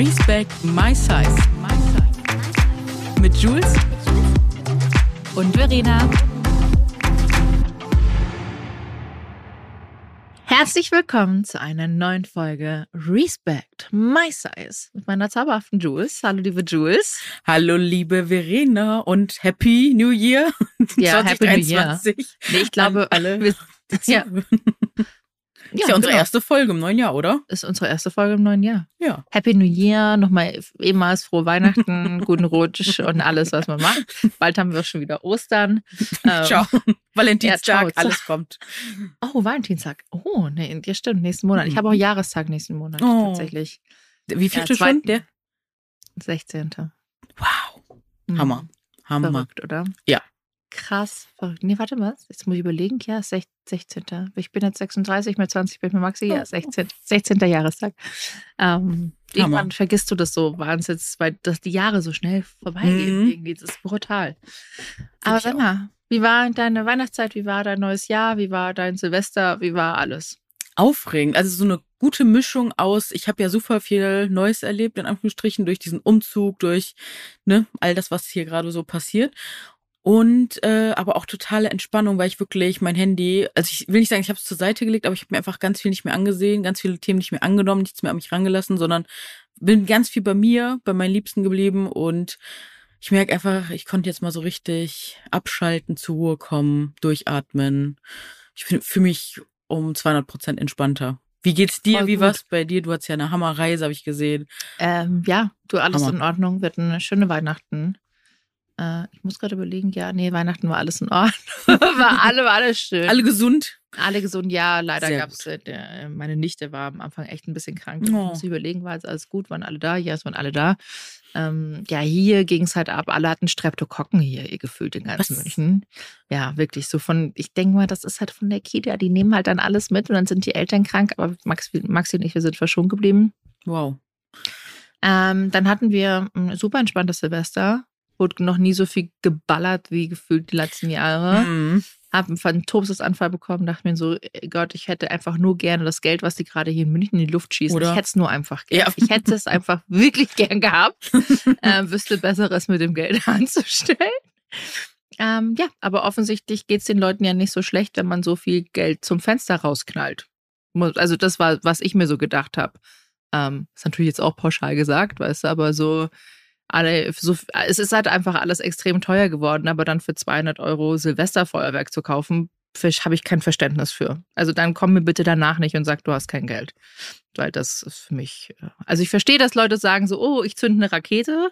Respect My Size. Mit Jules und Verena. Herzlich willkommen zu einer neuen Folge Respect My Size mit meiner zauberhaften Jules. Hallo, liebe Jules. Hallo, liebe Verena und Happy New Year. Ja, Happy New Year. Nee, ich glaube, alle. Wir, ja. Ist ja unsere genau. erste Folge im neuen Jahr, oder? Ist unsere erste Folge im neuen Jahr. Ja. Happy New Year, nochmal ehemals frohe Weihnachten, guten Rutsch und alles, was man macht. Bald haben wir auch schon wieder Ostern. Ähm, Ciao. Valentinstag, ja, ciao. alles kommt. Oh, Valentinstag. Oh, nee, ja stimmt, nächsten Monat. Ich habe auch Jahrestag nächsten Monat Oh. tatsächlich. Wie viel Ja, schon? Der? 16. Wow. Mhm. Hammer. Hammer. Verrückt, oder? Ja. Krass, verrückt. Nee, warte mal. Jetzt muss ich überlegen. Ja, sech- 16. Ich bin jetzt 36, mit 20 bin ich mit Maxi. Ja, 16. 16. Jahrestag. Ähm, irgendwann vergisst du das so wahnsinnig, weil dass die Jahre so schnell vorbeigehen. Mhm. Irgendwie. Das ist brutal. Aber sag mal, wie war deine Weihnachtszeit? Wie war dein neues Jahr? Wie war dein Silvester? Wie war alles? Aufregend. Also so eine gute Mischung aus, ich habe ja super viel Neues erlebt, in Anführungsstrichen, durch diesen Umzug, durch ne, all das, was hier gerade so passiert. Und äh, aber auch totale Entspannung, weil ich wirklich mein Handy, also ich will nicht sagen, ich habe es zur Seite gelegt, aber ich habe mir einfach ganz viel nicht mehr angesehen, ganz viele Themen nicht mehr angenommen, nichts mehr an mich rangelassen, sondern bin ganz viel bei mir, bei meinen Liebsten geblieben und ich merke einfach, ich konnte jetzt mal so richtig abschalten, zur Ruhe kommen, durchatmen. Ich fühle mich um 200 Prozent entspannter. Wie geht's dir? Wie war's bei dir? Du hattest ja eine Hammerreise, habe ich gesehen. Ähm, ja, du, alles Hammer. in Ordnung. Wir hatten eine schöne Weihnachten. Äh, ich muss gerade überlegen, ja, nee, Weihnachten war alles in Ordnung. war alle, war alles schön. Alle gesund? Alle gesund, ja, leider gab es, äh, meine Nichte war am Anfang echt ein bisschen krank. Ich Oh. muss überlegen, war jetzt alles gut, waren alle da? Ja, es waren alle da. Ähm, ja, hier ging es halt ab. Alle hatten Streptokokken hier, ihr gefühlt in ganz Was? München. Ja, wirklich so von, ich denke mal, das ist halt von der Kita. Die nehmen halt dann alles mit und dann sind die Eltern krank. Aber Max, Maxi und ich, wir sind verschont geblieben. Wow. Ähm, dann hatten wir ein super entspanntes Silvester. Wurde noch nie so viel geballert wie gefühlt die letzten Jahre. Mhm. Hab einen Phantomsanfall bekommen, dachte mir so, äh, Gott, ich hätte einfach nur gerne das Geld, was die gerade hier in München in die Luft schießen. Oder? Ich hätte es nur einfach gern. Ja. Ich hätte es einfach wirklich gern gehabt. ähm, wüsste Besseres mit dem Geld anzustellen. Ähm, ja, aber offensichtlich geht es den Leuten ja nicht so schlecht, wenn man so viel Geld zum Fenster rausknallt. Also das war, was ich mir so gedacht habe. Ähm, ist natürlich jetzt auch pauschal gesagt, weißt du, aber so alle, so, es ist halt einfach alles extrem teuer geworden, aber dann für 200 Euro Silvesterfeuerwerk zu kaufen, habe ich kein Verständnis für. Also dann komm mir bitte danach nicht und sag, du hast kein Geld. Weil das ist für mich, äh, also ich verstehe, dass Leute sagen so, oh, ich zünd eine Rakete,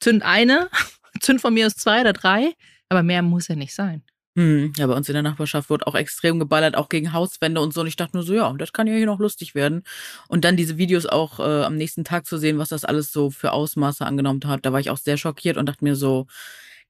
zünd eine, zünd von mir aus zwei oder drei, aber mehr muss ja nicht sein. Hm, ja, bei uns in der Nachbarschaft wurde auch extrem geballert, auch gegen Hauswände und so. Und ich dachte nur so, ja, das kann ja hier noch lustig werden. Und dann diese Videos auch äh, am nächsten Tag zu sehen, was das alles so für Ausmaße angenommen hat, da war ich auch sehr schockiert und dachte mir so,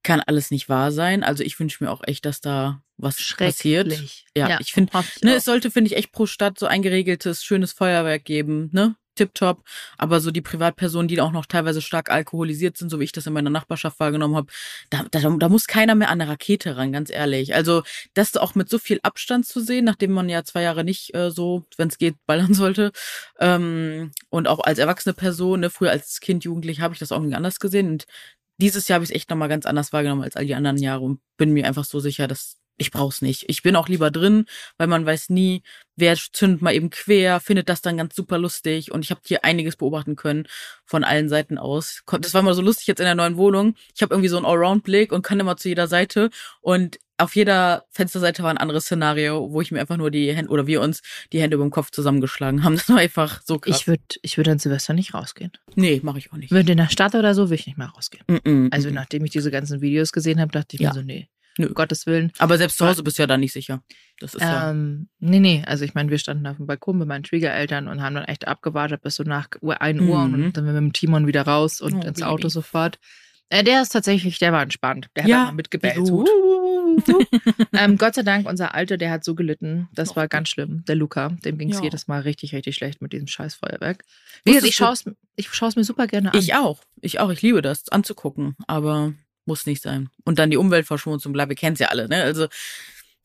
kann alles nicht wahr sein. Also ich wünsche mir auch echt, dass da was passiert. Schrecklich. Ja, ich finde, Ne, es sollte, finde ich, echt pro Stadt so ein geregeltes, schönes Feuerwerk geben, ne? Tipptopp. Aber so die Privatpersonen, die auch noch teilweise stark alkoholisiert sind, so wie ich das in meiner Nachbarschaft wahrgenommen habe, da, da, da muss keiner mehr an eine Rakete ran, ganz ehrlich. Also das auch mit so viel Abstand zu sehen, nachdem man ja zwei Jahre nicht äh, so, wenn es geht, ballern sollte. Ähm, und auch als erwachsene Person, ne, früher als Kind, Jugendlich habe ich das auch irgendwie anders gesehen. Und dieses Jahr habe ich es echt nochmal ganz anders wahrgenommen als all die anderen Jahre und bin mir einfach so sicher, dass ich brauch's nicht. Ich bin auch lieber drin, weil man weiß nie, wer zündet mal eben quer, findet das dann ganz super lustig. Und ich habe hier einiges beobachten können von allen Seiten aus. Das war mal so lustig jetzt in der neuen Wohnung. Ich habe irgendwie so einen Allround-Blick und kann immer zu jeder Seite. Und auf jeder Fensterseite war ein anderes Szenario, wo ich mir einfach nur die Hände, oder wir uns die Hände über dem Kopf zusammengeschlagen haben. Das war einfach so krass. Ich würde ich würd an Silvester nicht rausgehen. nee, mache ich auch nicht. Würde in der Stadt oder so, würde ich nicht mal rausgehen. Mm -mm, Also mm. nachdem ich diese ganzen Videos gesehen habe, dachte ich Ja. mir so, nee, Nö. Gottes Willen. Aber selbst zu Hause bist du ja da nicht sicher. Das ist ja. Ähm, nee, nee, also ich meine, wir standen auf dem Balkon bei meinen Schwiegereltern und haben dann echt abgewartet bis so nach Uhr- 1 Uhr Mhm. und dann sind wir mit dem Timon wieder raus und Oh, ins Baby. Auto sofort. Äh, der ist tatsächlich, der war entspannt. Der hat Ja, ja, mal mitgebellt. wie So, gut. ähm, Gott sei Dank, unser Alter, der hat so gelitten. Das Och, war ganz schlimm. Der Luca, dem ging es Ja. jedes Mal richtig, richtig schlecht mit diesem scheiß Feuerwerk. Wie gesagt, ich schaue es ich schau's mir super gerne an. Ich auch. Ich auch. Ich liebe das anzugucken. Aber muss nicht sein. Und dann die Umweltverschmutzung, bla, wir kennen es ja alle, ne? Also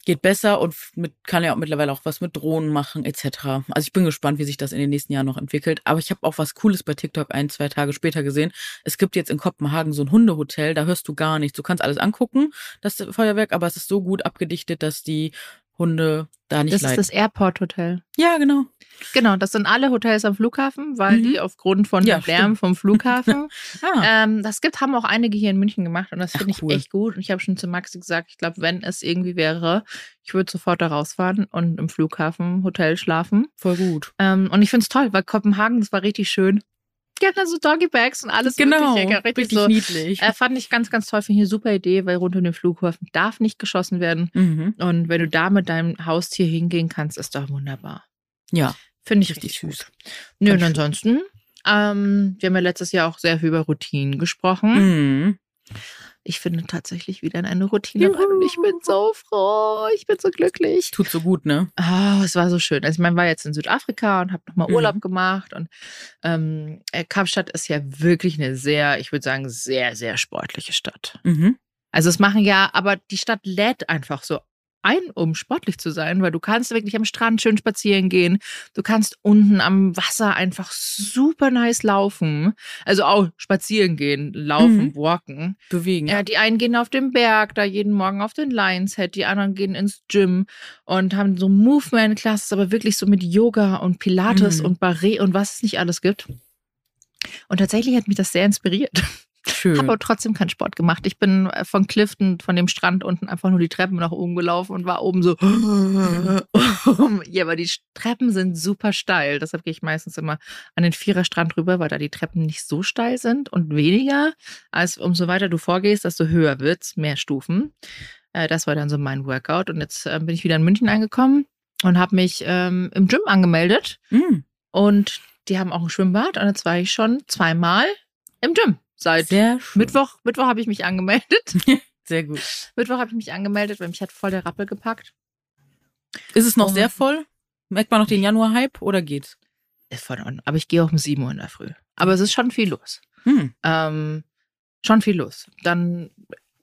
geht besser und mit, kann ja auch mittlerweile auch was mit Drohnen machen etc. Also ich bin gespannt, wie sich das in den nächsten Jahren noch entwickelt. Aber ich habe auch was Cooles bei TikTok ein, zwei Tage später gesehen. Es gibt jetzt in Kopenhagen so ein Hundehotel, da hörst du gar nichts. Du kannst alles angucken, das Feuerwerk, aber es ist so gut abgedichtet, dass die Hunde da nicht Das leiden. ist das Airport Hotel. ja, genau. Genau, das sind alle Hotels am Flughafen, weil Mhm. die aufgrund von Ja, dem Lärm vom Flughafen. Ah, ähm, das gibt, haben auch einige hier in München gemacht und das finde ich cool. echt gut. Und ich habe schon zu Maxi gesagt, ich glaube, wenn es irgendwie wäre, ich würde sofort da rausfahren und im Flughafen Hotel schlafen. voll gut. Ähm, und ich finde es toll, weil Kopenhagen, das war richtig schön. Da so Doggy-Bags und alles Genau, Mögliche, richtig, richtig so. niedlich. Äh, fand ich ganz, ganz toll. Finde ich eine super Idee, weil rund um den Flughafen darf nicht geschossen werden. mhm. Und wenn du da mit deinem Haustier hingehen kannst, ist doch wunderbar. Ja, Finde ich Richtig richtig, süß. Nö, und ansonsten, ähm, wir haben ja letztes Jahr auch sehr viel über Routinen gesprochen. mhm. Ich finde tatsächlich wieder in eine Routine rein und ich bin so froh, ich bin so glücklich. tut so gut, ne? Ah, es war so schön. Also ich meine, war jetzt in Südafrika und habe nochmal Mhm. Urlaub gemacht und ähm, äh, Kapstadt ist ja wirklich eine sehr, ich würde sagen, sehr, sehr sportliche Stadt. Mhm. Also es machen ja, aber die Stadt lädt einfach so ein, um sportlich zu sein, weil du kannst wirklich am Strand schön spazieren gehen. Du kannst unten am Wasser einfach super nice laufen. Also auch spazieren gehen, laufen, Mhm. walken. Bewegen. Ja, die einen gehen auf den Berg, da jeden Morgen auf den Lions Head, die anderen gehen ins Gym und haben so Movement-Classes, aber wirklich so mit Yoga und Pilates Mhm. und Barre und was es nicht alles gibt. Und tatsächlich hat mich das sehr inspiriert. Schön. Habe aber trotzdem keinen Sport gemacht. Ich bin äh, von Clifton, von dem Strand unten einfach nur die Treppen nach oben gelaufen und war oben so. ja, aber die Treppen sind super steil. Deshalb gehe ich meistens immer an den Viererstrand rüber, weil da die Treppen nicht so steil sind und weniger. Als umso weiter du vorgehst, desto höher wird's, mehr Stufen. Äh, das war dann so mein Workout. Und jetzt äh, bin ich wieder in München angekommen und habe mich ähm, im Gym angemeldet. Mhm. Und die haben auch ein Schwimmbad. Und jetzt war ich schon zweimal im Gym. Seit. Mittwoch, Mittwoch habe ich mich angemeldet. Sehr gut. Mittwoch habe ich mich angemeldet, weil mich hat voll der Rappel gepackt. Ist es noch Und- sehr voll? Merkt man noch den Januar-Hype oder geht's? Ist voll Ordnung. Aber ich gehe auch um 7 Uhr in der Früh. Aber es ist schon viel los. Hm. Ähm, schon viel los. Dann,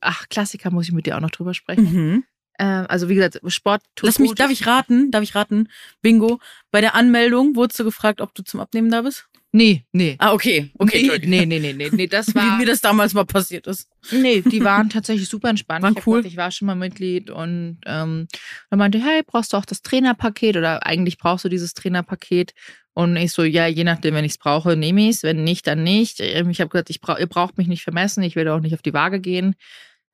ach, Klassiker muss ich mit dir auch noch drüber sprechen. Mhm. Ähm, also wie gesagt, Sport tut Lass mich, gut. darf ich raten? Darf ich raten? Bingo. Bei der Anmeldung wurdest du gefragt, ob du zum Abnehmen da bist? Nee, nee. Ah, okay. Okay, nee, nee, nee, nee, nee, nee, das Wie war, mir das damals mal passiert ist. nee, die waren tatsächlich super entspannt. Waren ich cool. Ich war schon mal Mitglied und ähm, dann meinte, hey, brauchst du auch das Trainerpaket oder eigentlich brauchst du dieses Trainerpaket? Und ich so, ja, je nachdem, wenn ich es brauche, nehme ich es, wenn nicht, dann nicht. Ähm, Ich habe gesagt, ich brauch, ihr braucht mich nicht vermessen, ich werde auch nicht auf die Waage gehen.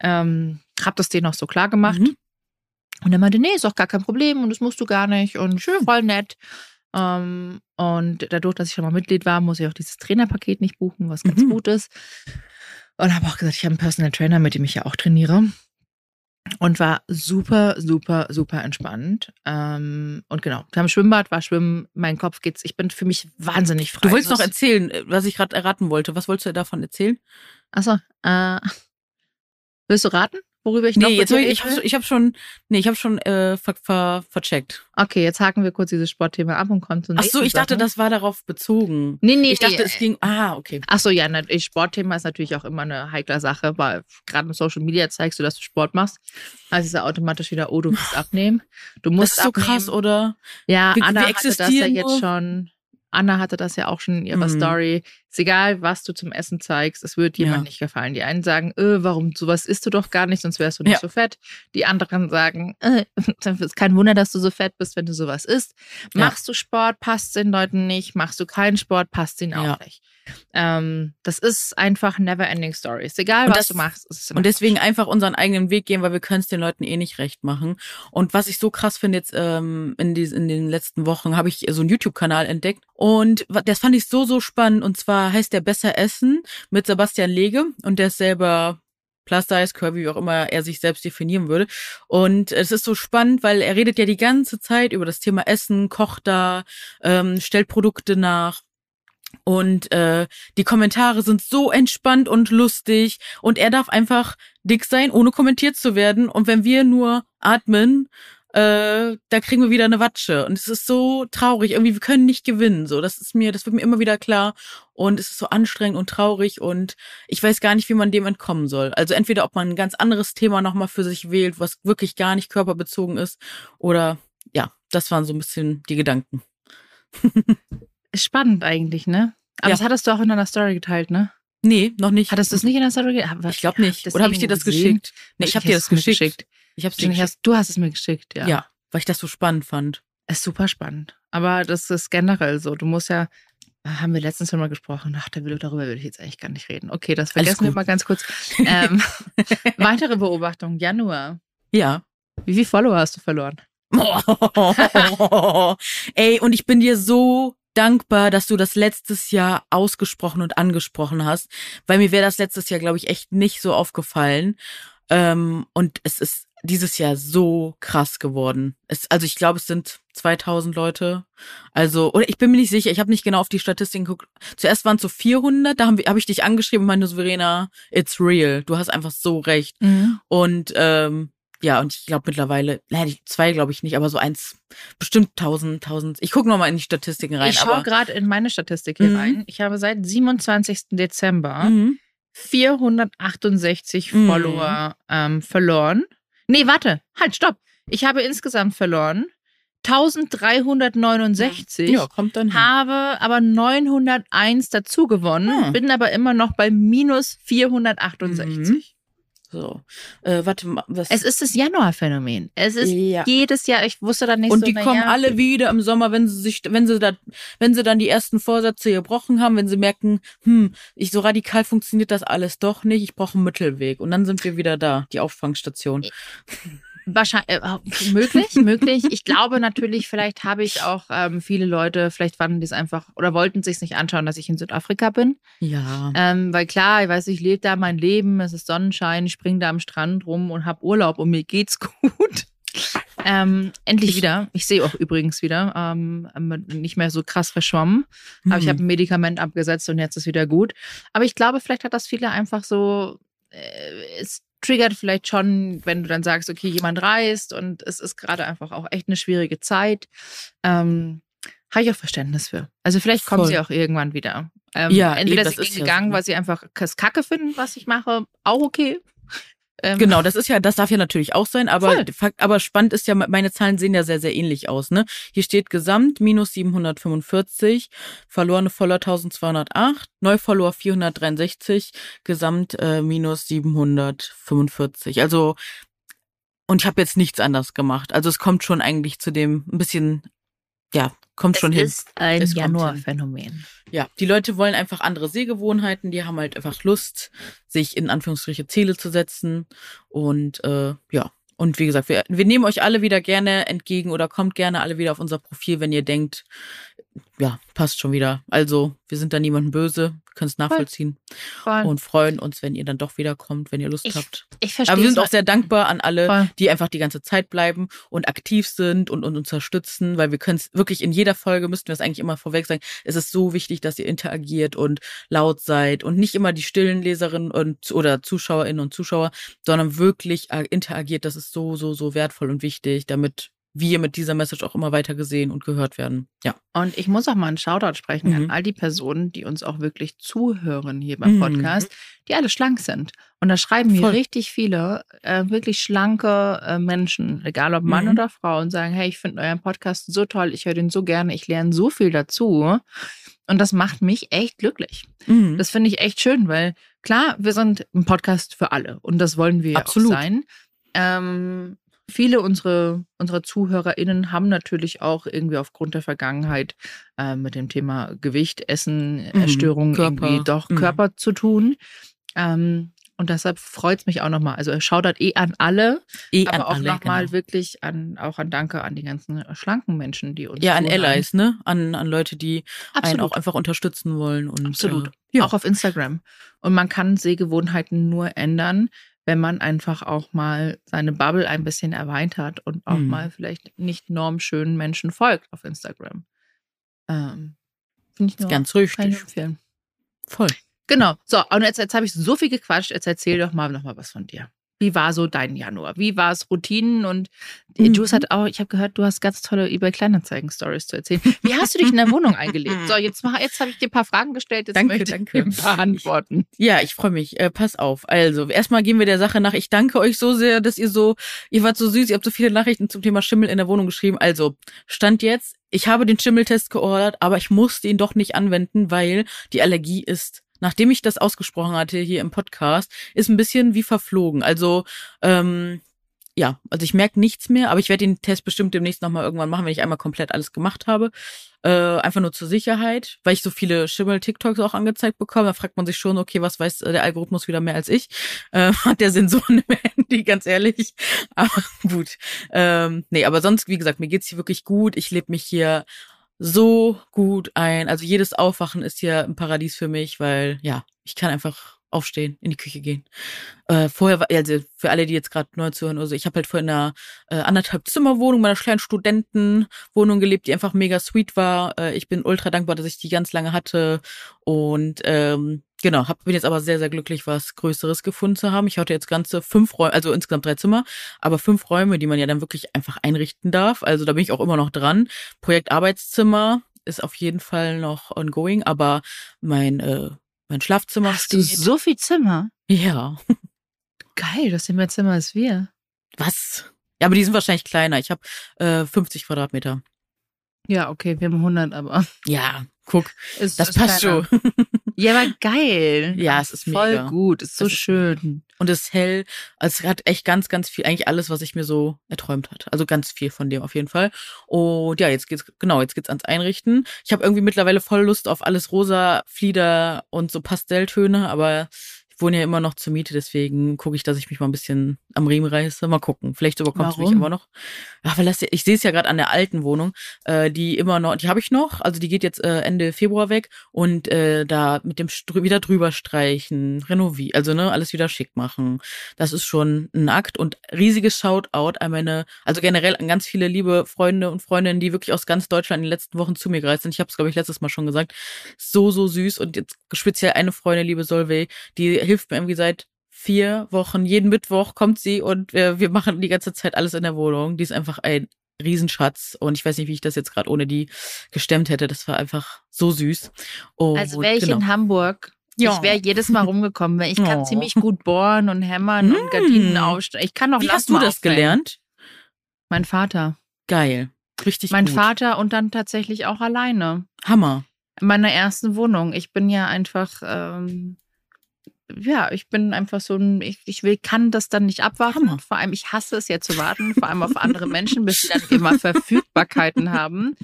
Ähm, hab das denen auch so klar gemacht. Mhm. Und er meinte, nee, ist auch gar kein Problem und das musst du gar nicht und Schön. voll nett. Ähm, und dadurch, dass ich schon mal Mitglied war, muss ich auch dieses Trainerpaket nicht buchen, was ganz Mhm. gut ist. Und habe auch gesagt, ich habe einen Personal Trainer, mit dem ich ja auch trainiere. Und war super, super, super entspannt. Ähm, und genau, wir haben Schwimmbad, war Schwimmen, mein Kopf geht's, ich bin für mich wahnsinnig frei. Du wolltest noch erzählen, äh, was ich gerade erraten wollte. Was wolltest du davon erzählen? Achso, äh, willst du raten, worüber ich noch Nee, mit jetzt hab ich, ich, will? hab, ich habe schon, nee, ich habe schon äh, ver, ver, vercheckt. Okay, jetzt haken wir kurz dieses Sportthema ab und kommen zum Ach so, ich dachte, Sachen. das war darauf bezogen. Nee, nee, Ich dachte, nee, es ging. Ah, okay. Ach so, ja, natürlich. Sportthema ist natürlich auch immer eine heikle Sache, weil gerade im Social Media zeigst du, dass du Sport machst. Also ist ja automatisch wieder, oh, du musst abnehmen. Du Das musst ist so abnehmen. krass, oder? Ja, Wir- Anna wir hatte das ja jetzt schon. Anna hatte das ja auch schon in ihrer Mhm. Story. Ist egal, was du zum Essen zeigst, es wird jemand Ja. nicht gefallen. Die einen sagen, äh, warum sowas isst du doch gar nicht, sonst wärst du nicht Ja. so fett. Die anderen sagen, äh, ist kein Wunder, dass du so fett bist, wenn du sowas isst. Ja. Machst du Sport, passt den Leuten nicht. Machst du keinen Sport, passt ihnen auch nicht. Ähm, das ist einfach never ending story. Ist egal, Und was das- du machst. Und deswegen Quatsch. einfach unseren eigenen Weg gehen, weil wir können es den Leuten eh nicht recht machen. Und was ich so krass finde jetzt ähm, in, dies, in den letzten Wochen, habe ich so einen YouTube-Kanal entdeckt. Und das fand ich so, so spannend. Und zwar heißt der Besser Essen mit Sebastian Lege. Und der ist selber Plus Size, Curvy, wie auch immer er sich selbst definieren würde. Und es ist so spannend, weil er redet ja die ganze Zeit über das Thema Essen, kocht da, ähm, stellt Produkte nach. Und äh, die Kommentare sind so entspannt und lustig. Und er darf einfach dick sein, ohne kommentiert zu werden. Und wenn wir nur atmen, äh, da kriegen wir wieder eine Watsche. Und es ist so traurig. Irgendwie, wir können nicht gewinnen. So, das ist mir, das wird mir immer wieder klar. Und es ist so anstrengend und traurig und ich weiß gar nicht, wie man dem entkommen soll. Also entweder, ob man ein ganz anderes Thema nochmal für sich wählt, was wirklich gar nicht körperbezogen ist, oder ja, das waren so ein bisschen die Gedanken. Spannend eigentlich, ne? Aber Ja. das hattest du auch in deiner Story geteilt, ne? Nee, noch nicht. Hattest du es nicht in der Story geteilt? Ich glaube nicht. Oder habe ich dir das geschickt? Nee, ich habe dir das geschickt. Ich habe dir geschickt. hast, du hast es mir geschickt, ja. Ja. weil ich das so spannend fand. Ist super spannend. Aber das ist generell so. Du musst ja, haben wir letztens schon mal gesprochen, ach, darüber will ich jetzt eigentlich gar nicht reden. Okay, das vergessen wir mal ganz kurz. Ähm, weitere Beobachtung, Januar. Ja. Wie viele Follower hast du verloren? Ey, und ich bin dir so dankbar, dass du das letztes Jahr ausgesprochen und angesprochen hast, weil mir wäre das letztes Jahr, glaube ich, echt nicht so aufgefallen. Ähm, und es ist dieses Jahr so krass geworden. Es, also ich glaube, es sind 2000 Leute. Also, oder ich bin mir nicht sicher, ich habe nicht genau auf die Statistiken geguckt. Zuerst waren es so 400, da habe hab ich dich angeschrieben und meinte, so, Verena, it's real. Du hast einfach so recht. Und ähm, ja, und ich glaube mittlerweile, nein, zwei glaube ich nicht, aber so eins, bestimmt tausend, tausend. Ich gucke nochmal in die Statistiken rein. Ich schaue gerade in meine Statistik hier Mhm. rein. Ich habe seit 27. Dezember Mhm. 468 Mhm. Follower ähm, verloren. Nee, warte, halt, stopp. Ich habe insgesamt verloren 1369. Ja, kommt dann hin. Habe aber 901 dazu gewonnen, Hm. bin aber immer noch bei minus 468. Mhm. So, äh, warte mal, was? Es ist das Januarphänomen. Es ist ja. jedes Jahr, ich wusste dann nicht Und so, die kommen ja, alle wieder im Sommer, wenn sie sich, wenn sie da, wenn sie dann die ersten Vorsätze gebrochen haben, wenn sie merken, hm, ich so radikal funktioniert das alles doch nicht, ich brauche einen Mittelweg. Und dann sind wir wieder da, die Auffangstation. Wahrscheinlich, äh, möglich, möglich. Ich glaube natürlich, vielleicht habe ich auch ähm, viele Leute, vielleicht fanden die es einfach oder wollten sich nicht anschauen, dass ich in Südafrika bin. Ja. Ähm, weil klar, ich weiß, ich lebe da mein Leben, es ist Sonnenschein, ich springe da am Strand rum und habe Urlaub und mir geht's gut. Ähm, endlich wieder. Ich sehe auch übrigens wieder. Ähm, nicht mehr so krass verschwommen. Aber ich Hm. habe ein Medikament abgesetzt und jetzt ist wieder gut. Aber ich glaube, vielleicht hat das viele einfach so. Äh, es triggert vielleicht schon, wenn du dann sagst, okay, jemand reist und es ist gerade einfach auch echt eine schwierige Zeit. Ähm, habe ich auch Verständnis für. Also vielleicht kommen Voll. sie auch irgendwann wieder. Ähm, Ja, entweder eben, sie gehen gegangen, so. weil sie einfach das Kacke finden, was ich mache, auch okay. Ähm, Genau, das ist ja, das darf ja natürlich auch sein, aber. Fakt, aber spannend ist ja, meine Zahlen sehen ja sehr, sehr ähnlich aus, ne? Hier steht Gesamt minus 745, verlorene Follower 1208, Neufollower 463, Gesamt äh, minus 745. Also, und ich habe jetzt nichts anders gemacht. Also es kommt schon eigentlich zu dem ein bisschen, ja, kommt Es schon hin. ist ein Es kommt hin. Januarphänomen. Ja, die Leute wollen einfach andere Sehgewohnheiten, die haben halt einfach Lust, sich in Anführungsstriche Ziele zu setzen. Und äh, ja, und wie gesagt, wir, wir nehmen euch alle wieder gerne entgegen oder kommt gerne alle wieder auf unser Profil, wenn ihr denkt, ja, passt schon wieder. Also, wir sind da niemandem böse, können es nachvollziehen Voll. und freuen uns, wenn ihr dann doch wiederkommt, wenn ihr Lust Ich habt. ich verstehe Aber wir sind auch sehr dankbar an alle, Voll. die einfach die ganze Zeit bleiben und aktiv sind und, und unterstützen, weil wir können es wirklich in jeder Folge müssten wir es eigentlich immer vorweg sagen. Es ist so wichtig, dass ihr interagiert und laut seid und nicht immer die stillen Leserinnen und oder Zuschauerinnen und Zuschauer, sondern wirklich äh, interagiert. Das ist so, so, so wertvoll und wichtig, damit wir mit dieser Message auch immer weiter gesehen und gehört werden. Ja. Und ich muss auch mal einen Shoutout sprechen Mhm. an all die Personen, die uns auch wirklich zuhören hier beim Mhm. Podcast, die alle schlank sind. Und da schreiben mir richtig viele äh, wirklich schlanke äh, Menschen, egal ob Mann Mhm. oder Frau, und sagen, hey, ich finde euren Podcast so toll, ich höre den so gerne, ich lerne so viel dazu. Und das macht mich echt glücklich. Mhm. Das finde ich echt schön, weil klar, wir sind ein Podcast für alle und das wollen wir Absolut. auch sein. Ähm, viele unserer, unserer ZuhörerInnen haben natürlich auch irgendwie aufgrund der Vergangenheit äh, mit dem Thema Gewicht, Essen, Mhm, Essstörungen irgendwie doch Mhm. Körper zu tun. Ähm, und deshalb freut es mich auch nochmal. Also schaudert eh an alle, eh an aber auch alle, nochmal genau. wirklich an, auch an Danke an die ganzen schlanken Menschen, die uns Ja, an zuhören. Allies, ne? An, an Leute, die einen Absolut. auch einfach unterstützen wollen. Und, Absolut. Äh, ja. Auch auf Instagram. Und man kann Sehgewohnheiten nur ändern, wenn man einfach auch mal seine Bubble ein bisschen erweitert und auch Mhm. mal vielleicht nicht normschönen Menschen folgt auf Instagram. Ähm, Finde ich nur ganz richtig. Voll. Genau. So, und jetzt, jetzt habe ich so viel gequatscht. Jetzt erzähl doch mal noch mal was von dir. Wie war so dein Januar? Wie war es Routinen? Und Mhm. du hast auch, ich habe gehört, du hast ganz tolle eBay Kleinanzeigen-Stories zu erzählen. Wie hast du dich in der Wohnung eingelebt? So, jetzt, mach- jetzt habe ich dir ein paar Fragen gestellt. Jetzt Danke, möchte danke. ich ein paar antworten. Ja, ich freue mich. Äh, pass auf. Also, erstmal gehen wir der Sache nach. Ich danke euch so sehr, dass ihr so, ihr wart so süß, ihr habt so viele Nachrichten zum Thema Schimmel in der Wohnung geschrieben. Also, Stand jetzt, ich habe den Schimmeltest geordert, aber ich musste ihn doch nicht anwenden, weil die Allergie ist, nachdem ich das ausgesprochen hatte hier im Podcast, ist ein bisschen wie verflogen. Also, ähm, ja, also ich merke nichts mehr, aber ich werde den Test bestimmt demnächst nochmal irgendwann machen, wenn ich einmal komplett alles gemacht habe. Äh, einfach nur zur Sicherheit, weil ich so viele Schimmel-TikToks auch angezeigt bekomme. Da fragt man sich schon, okay, was weiß äh, der Algorithmus wieder mehr als ich? Äh, hat der Sensoren im Handy, ganz ehrlich. Aber gut. Ähm, nee, aber sonst, wie gesagt, mir geht's hier wirklich gut. Ich lebe mich hier so gut ein. Also jedes Aufwachen ist hier ein Paradies für mich, weil ja, ich kann einfach aufstehen, in die Küche gehen. Äh, vorher war, also für alle, die jetzt gerade neu zuhören, also ich habe halt vorher in einer äh, anderthalb Zimmerwohnung, meiner kleinen Studentenwohnung gelebt, die einfach mega sweet war. Äh, ich bin ultra dankbar, dass ich die ganz lange hatte und ähm, genau, hab, bin jetzt aber sehr, sehr glücklich, was Größeres gefunden zu haben. Ich hatte jetzt ganze fünf Räume, also insgesamt drei Zimmer, aber fünf Räume, die man ja dann wirklich einfach einrichten darf. Also da bin ich auch immer noch dran. Projekt Arbeitszimmer ist auf jeden Fall noch ongoing, aber mein äh, mein Schlafzimmer Hast du steht. so viel Zimmer? Ja. Geil, das sind mehr Zimmer als wir. Was? Ja, aber die sind wahrscheinlich kleiner. Ich habe äh, 50 Quadratmeter. Ja, okay, wir haben 100, aber Ja, guck, es das ist passt kleiner. schon. Ja, aber geil. Ja, es ist voll mega. gut, ist so Es ist schön. Und es ist hell. Also es hat echt ganz, ganz viel, eigentlich alles, was ich mir so erträumt hat. Also ganz viel von dem auf jeden Fall. Und ja, jetzt geht's, genau, jetzt geht's ans Einrichten. Ich habe irgendwie mittlerweile voll Lust auf alles rosa, Flieder und so Pastelltöne, aber wohne ja immer noch zur Miete, deswegen gucke ich, dass ich mich mal ein bisschen am Riemen reiße. Mal gucken. Vielleicht überkommt es mich immer noch. Ja, weil das, ich sehe es ja gerade an der alten Wohnung, äh, die immer noch, die habe ich noch, also die geht jetzt äh, Ende Februar weg und äh, da mit dem Str wieder drüber streichen, renovieren, also ne, alles wieder schick machen. Das ist schon ein Akt und riesiges Shoutout an meine, also generell an ganz viele liebe Freunde und Freundinnen, die wirklich aus ganz Deutschland in den letzten Wochen zu mir gereist sind. Ich habe es glaube ich letztes Mal schon gesagt. So so süß und jetzt speziell eine Freundin, liebe Solveig, die hilft mir irgendwie seit vier Wochen. Jeden Mittwoch kommt sie und wir, wir machen die ganze Zeit alles in der Wohnung. Die ist einfach ein Riesenschatz und ich weiß nicht, wie ich das jetzt gerade ohne die gestemmt hätte. Das war einfach so süß. Und, Also wäre ich genau. in Hamburg, Ja. ich wäre jedes Mal rumgekommen, weil ich kann Oh. ziemlich gut bohren und hämmern und Gardinen Mm. aufstellen. Ich kann auch Wie hast du das aufhängen. gelernt? Mein Vater. Geil. Richtig mein gut. Vater und dann tatsächlich auch alleine. Hammer. In meiner ersten Wohnung. Ich bin ja einfach, ähm, ja, ich bin einfach so ein, ich, ich will, kann das dann nicht abwarten. Hammer. Vor allem, ich hasse es ja zu warten, vor allem auf andere Menschen, bis sie dann immer Verfügbarkeiten haben.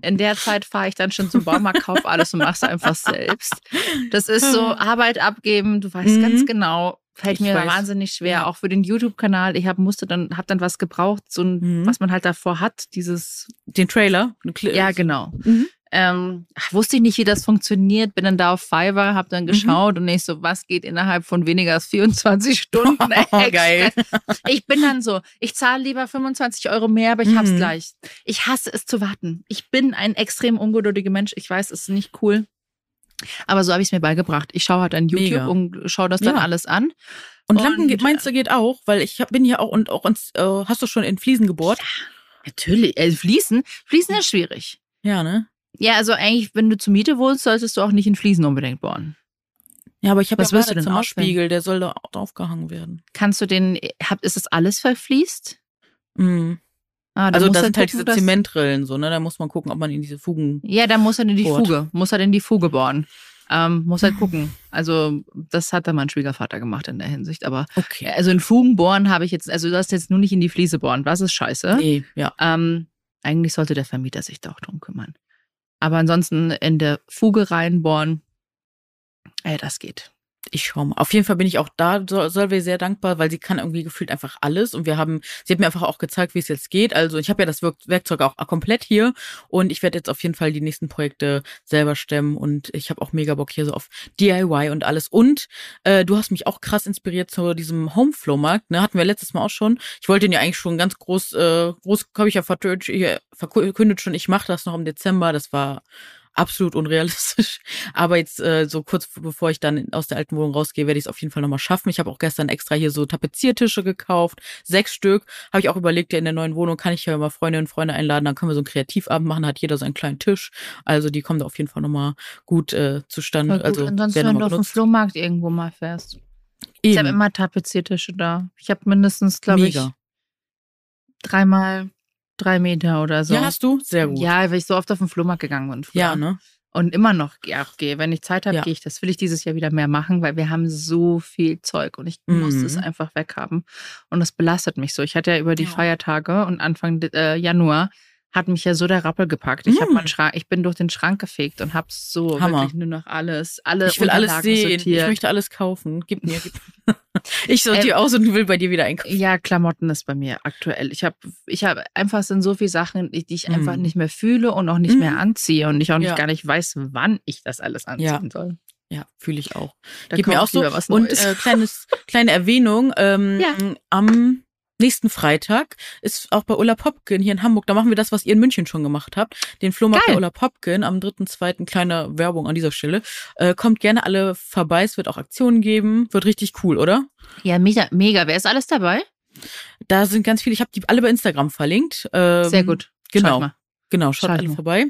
In der Zeit fahre ich dann schon zum Baumarkt, kauf alles und mach's einfach selbst. Das ist so Arbeit abgeben, du weißt Mhm. ganz genau, fällt Ich mir weiß. wahnsinnig schwer, Ja. auch für den YouTube-Kanal. Ich hab, musste dann, hab dann was gebraucht, so ein, Mhm. was man halt davor hat, dieses Den Trailer? Ja, genau. Mhm. Ähm, wusste ich nicht, wie das funktioniert. Bin dann da auf Fiverr, hab Mhm. dann geschaut und ich so, was geht innerhalb von weniger als 24 Stunden? Oh, geil. Ich bin dann so, ich zahle lieber 25 Euro mehr, aber ich hab's Mhm. gleich. Ich hasse es zu warten. Ich bin ein extrem ungeduldiger Mensch. Ich weiß, es ist nicht cool. Aber so habe ich es mir beigebracht. Ich schaue halt an YouTube Mega. und schaue das dann Ja. alles an. Und, Und, Lampen geht, meinst du, geht auch? Weil ich bin hier auch und auch ins, äh, hast du schon in Fliesen gebohrt? Natürlich, äh, Fließen, Fließen ist schwierig. Ja, ne? Ja, also eigentlich, wenn du zur Miete wohnst, solltest du auch nicht in Fliesen unbedingt bohren. Ja, aber ich habe ja willst du denn Spiegel, der soll da aufgehangen werden. Kannst du den, hab, ist das alles verfließt? Mhm. Ah, da Also muss da er sind halt gucken, diese Zementrillen so, ne? Da muss man gucken, ob man in diese Fugen. Ja, da muss er in die Bohrt. Fuge, muss er in die Fuge bohren. Ähm, muss halt gucken. Also das hat dann mein Schwiegervater gemacht in der Hinsicht. Aber Okay. also in Fugen bohren habe ich jetzt, also du hast jetzt nur nicht in die Fliese bohren. Das ist scheiße. Nee, ja. Ähm, eigentlich sollte der Vermieter sich da auch drum kümmern. Aber ansonsten in der Fuge reinbohren, ey, das geht. Ich schau mal. Auf jeden Fall bin ich auch da Sol- Solveig sehr dankbar, weil sie kann irgendwie gefühlt einfach alles und wir haben, sie hat mir einfach auch gezeigt, wie es jetzt geht. Also ich habe ja das Werk Werkzeug auch komplett hier und ich werde jetzt auf jeden Fall die nächsten Projekte selber stemmen und ich habe auch mega Bock hier so auf DIY und alles. Und äh, du hast mich auch krass inspiriert zu diesem Homeflow-Markt, ne? Hatten wir letztes Mal auch schon. Ich wollte den ja eigentlich schon ganz groß, äh, groß habe ich ja verkündet schon, ich mache das noch im Dezember. Das war absolut unrealistisch. Aber jetzt äh, so kurz bevor ich dann aus der alten Wohnung rausgehe, werde ich es auf jeden Fall nochmal schaffen. Ich habe auch gestern extra hier so Tapeziertische gekauft, sechs Stück. Habe ich auch überlegt, ja in der neuen Wohnung kann ich ja immer Freundinnen und Freunde einladen, dann können wir so einen Kreativabend machen, hat jeder so einen kleinen Tisch. Also die kommen da auf jeden Fall nochmal gut äh, zustande. Gut. Also Ansonsten, wenn du auf dem. Flohmarkt irgendwo mal fährst. Ich habe Eben. immer Tapeziertische da. Ich habe mindestens, glaube ich, dreimal drei Meter oder so. Ja, hast du? Sehr gut. Ja, weil ich so oft auf den Flohmarkt gegangen bin. früher. Ja, ne? Und immer noch ja, gehe. Wenn ich Zeit habe, Ja. gehe ich. Das will ich dieses Jahr wieder mehr machen, weil wir haben so viel Zeug und ich muss Mhm. es einfach weghaben. Und das belastet mich so. Ich hatte ja über die Ja. Feiertage und Anfang äh, Januar hat mich ja so der Rappel gepackt. Ich, hab Mhm. meinen Schrank, ich bin durch den Schrank gefegt und habe so Hammer. wirklich nur noch alles, alle Ich will alles sehen. sortiert. Ich möchte alles kaufen. Gib mir. Gib. ich sortiere aus und will bei dir wieder einkaufen. Ja, Klamotten ist bei mir aktuell. Ich habe ich hab einfach sind so viele Sachen, die ich einfach Mhm. nicht mehr fühle und auch nicht Mhm. mehr anziehe und ich auch nicht Ja. gar nicht weiß, wann ich das alles anziehen soll. Ja, fühle ich auch. Da Geht mir auch so. Und äh, kleines, kleine Erwähnung, ähm, Ja. am nächsten Freitag ist auch bei Ulla Popkin hier in Hamburg, da machen wir das, was ihr in München schon gemacht habt, den Flohmarkt Geil. bei Ulla Popkin am 3.2. kleine Werbung an dieser Stelle. Äh, kommt gerne alle vorbei, es wird auch Aktionen geben, wird richtig cool, oder? Ja, mega, mega. Wer ist alles dabei? Da sind ganz viele, ich habe die alle bei Instagram verlinkt. Ähm, Sehr gut. Genau. Schaut mal. Genau, schaut Schau ich alle mal. vorbei.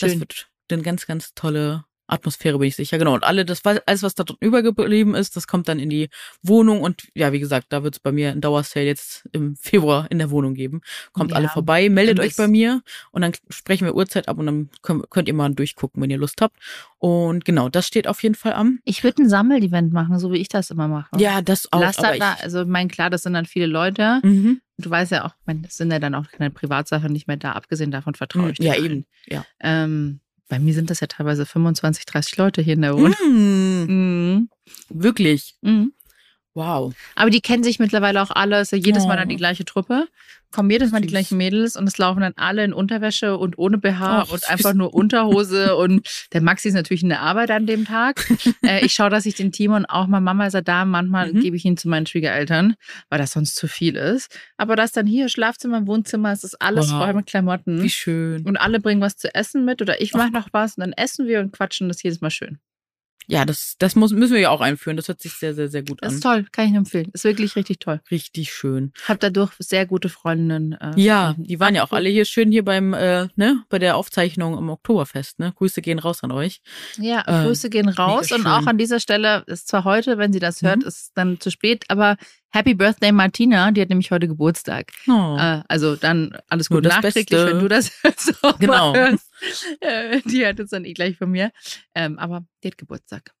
Das Schön. wird eine ganz, ganz tolle Atmosphäre, bin ich sicher. Genau. Und alle, das, alles, was da drin übergeblieben ist, das kommt dann in die Wohnung. Und ja, wie gesagt, da wird es bei mir ein Dauersale jetzt im Februar in der Wohnung geben. Kommt Ja, alle vorbei, meldet euch bei mir und dann sprechen wir Uhrzeit ab und dann könnt, könnt ihr mal durchgucken, wenn ihr Lust habt. Und genau, das steht auf jeden Fall am. Ich würde ein Sammelevent machen, so wie ich das immer mache. Ja, das auch. Lass aber da, ich, also mein klar, das sind dann viele Leute. mhm. Du weißt ja auch, das sind ja dann auch keine Privatsachen nicht mehr da. Abgesehen davon vertraue ich dir. Ja, eben. Ja. Ähm, bei mir sind das ja teilweise 25, 30 Leute hier in der Wohnung. Mhm. Mhm. Wirklich. Mhm. Wow. Aber die kennen sich mittlerweile auch alle. Es ist ja jedes Mal dann Oh. die gleiche Truppe. Kommen jedes Mal die Süß. gleichen Mädels und es laufen dann alle in Unterwäsche und ohne BH Och, und süß. einfach nur Unterhose. und der Maxi ist natürlich in der Arbeit an dem Tag. äh, ich schaue, dass ich den Timon auch mal, Mama ist er da, manchmal Mhm. gebe ich ihn zu meinen Schwiegereltern, weil das sonst zu viel ist. Aber das dann hier, Schlafzimmer, Wohnzimmer, es ist alles Wow. voll mit Klamotten. Wie schön. Und alle bringen was zu essen mit oder ich mache noch was und dann essen wir und quatschen. Das ist jedes Mal schön. Ja, das, das muss, müssen wir ja auch einführen. Das hört sich sehr, sehr, sehr gut Das an. ist toll, kann ich nur empfehlen. Ist wirklich richtig toll. Richtig schön. Hab dadurch sehr gute Freundinnen. Äh, Ja, die waren ja auch alle hier schön hier beim, äh, ne, bei der Aufzeichnung im Oktoberfest, ne? Grüße gehen raus an euch. Ja, Ähm, Grüße gehen raus und auch an dieser Stelle ist zwar heute, wenn sie das hört, Mhm. ist dann zu spät, aber Happy Birthday Martina, die hat nämlich heute Geburtstag. Oh. Äh, also dann alles Nur gut das nachträglich, Beste. wenn du das hörst, auch Genau. hörst. Äh, die hat es dann eh gleich von mir. Ähm, aber die hat Geburtstag.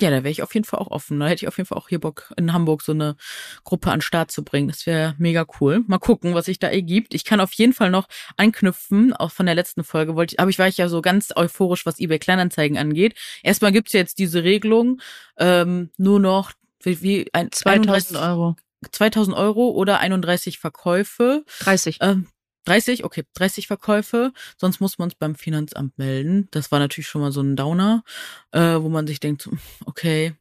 Ja, da wäre ich auf jeden Fall auch offen. Da hätte ich auf jeden Fall auch hier Bock, in Hamburg so eine Gruppe an den Start zu bringen. Das wäre mega cool. Mal gucken, was sich da ergibt. Ich kann auf jeden Fall noch anknüpfen, auch von der letzten Folge wollte ich, aber ich war ich ja so ganz euphorisch, was eBay Kleinanzeigen angeht. Erstmal gibt's ja jetzt diese Regelung, ähm, nur noch wie, wie ein 2000 31 Euro. 2000 Euro oder 31 Verkäufe. 30. Ähm, 30, okay, 30 Verkäufe, sonst muss man es beim Finanzamt melden. Das war natürlich schon mal so ein Downer, äh, wo man sich denkt, okay,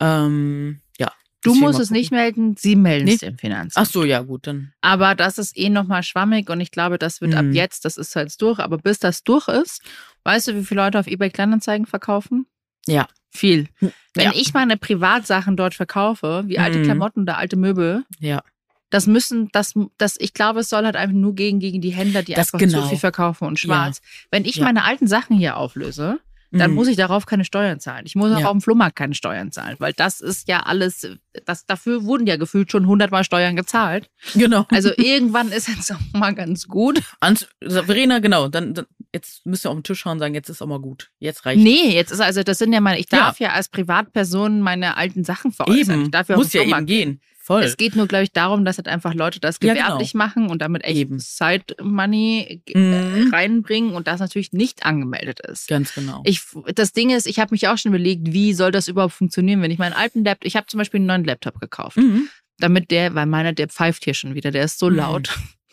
ähm, ja. Du musst es nicht melden, sie melden Nee. es dem Finanzamt. Ach so, ja, gut, dann. Aber das ist eh nochmal schwammig und ich glaube, das wird ab Mhm. jetzt, das ist jetzt durch, aber bis das durch ist, weißt du, wie viele Leute auf eBay Kleinanzeigen verkaufen? Ja. Viel. Wenn Ja. ich meine Privatsachen dort verkaufe, wie alte Mhm. Klamotten oder alte Möbel, Ja. das müssen, das, das, ich glaube, es soll halt einfach nur gegen, gegen die Händler, die Das einfach genau. zu viel verkaufen und schwarz. Wenn ich Ja. meine alten Sachen hier auflöse, dann Mhm. muss ich darauf keine Steuern zahlen. Ich muss auch Ja. auf dem Flohmarkt keine Steuern zahlen, weil das ist ja alles, das, dafür wurden ja gefühlt schon hundertmal Steuern gezahlt. Genau. Also irgendwann ist jetzt auch mal ganz gut. Ans Verena, genau, dann, dann jetzt müsst ihr auf den Tisch schauen und sagen, jetzt ist auch mal gut. Jetzt reicht Nee, jetzt ist also, das sind ja meine, ich darf ja, als Privatperson meine alten Sachen veräußern. Eben. Ich darf ja Muss ja eben gehen. Voll. Es geht nur, glaube ich, darum, dass halt einfach Leute das Ja, genau. gewerblich machen und damit echt Eben. Side Money äh, Mhm. reinbringen und das natürlich nicht angemeldet ist. Ganz genau. Ich, das Ding ist, ich habe mich auch schon überlegt, wie soll das überhaupt funktionieren, wenn ich meinen alten Laptop, ich habe zum Beispiel einen neuen Laptop gekauft, mhm. damit der, weil meiner, der pfeift hier schon wieder, der ist so Mhm. laut.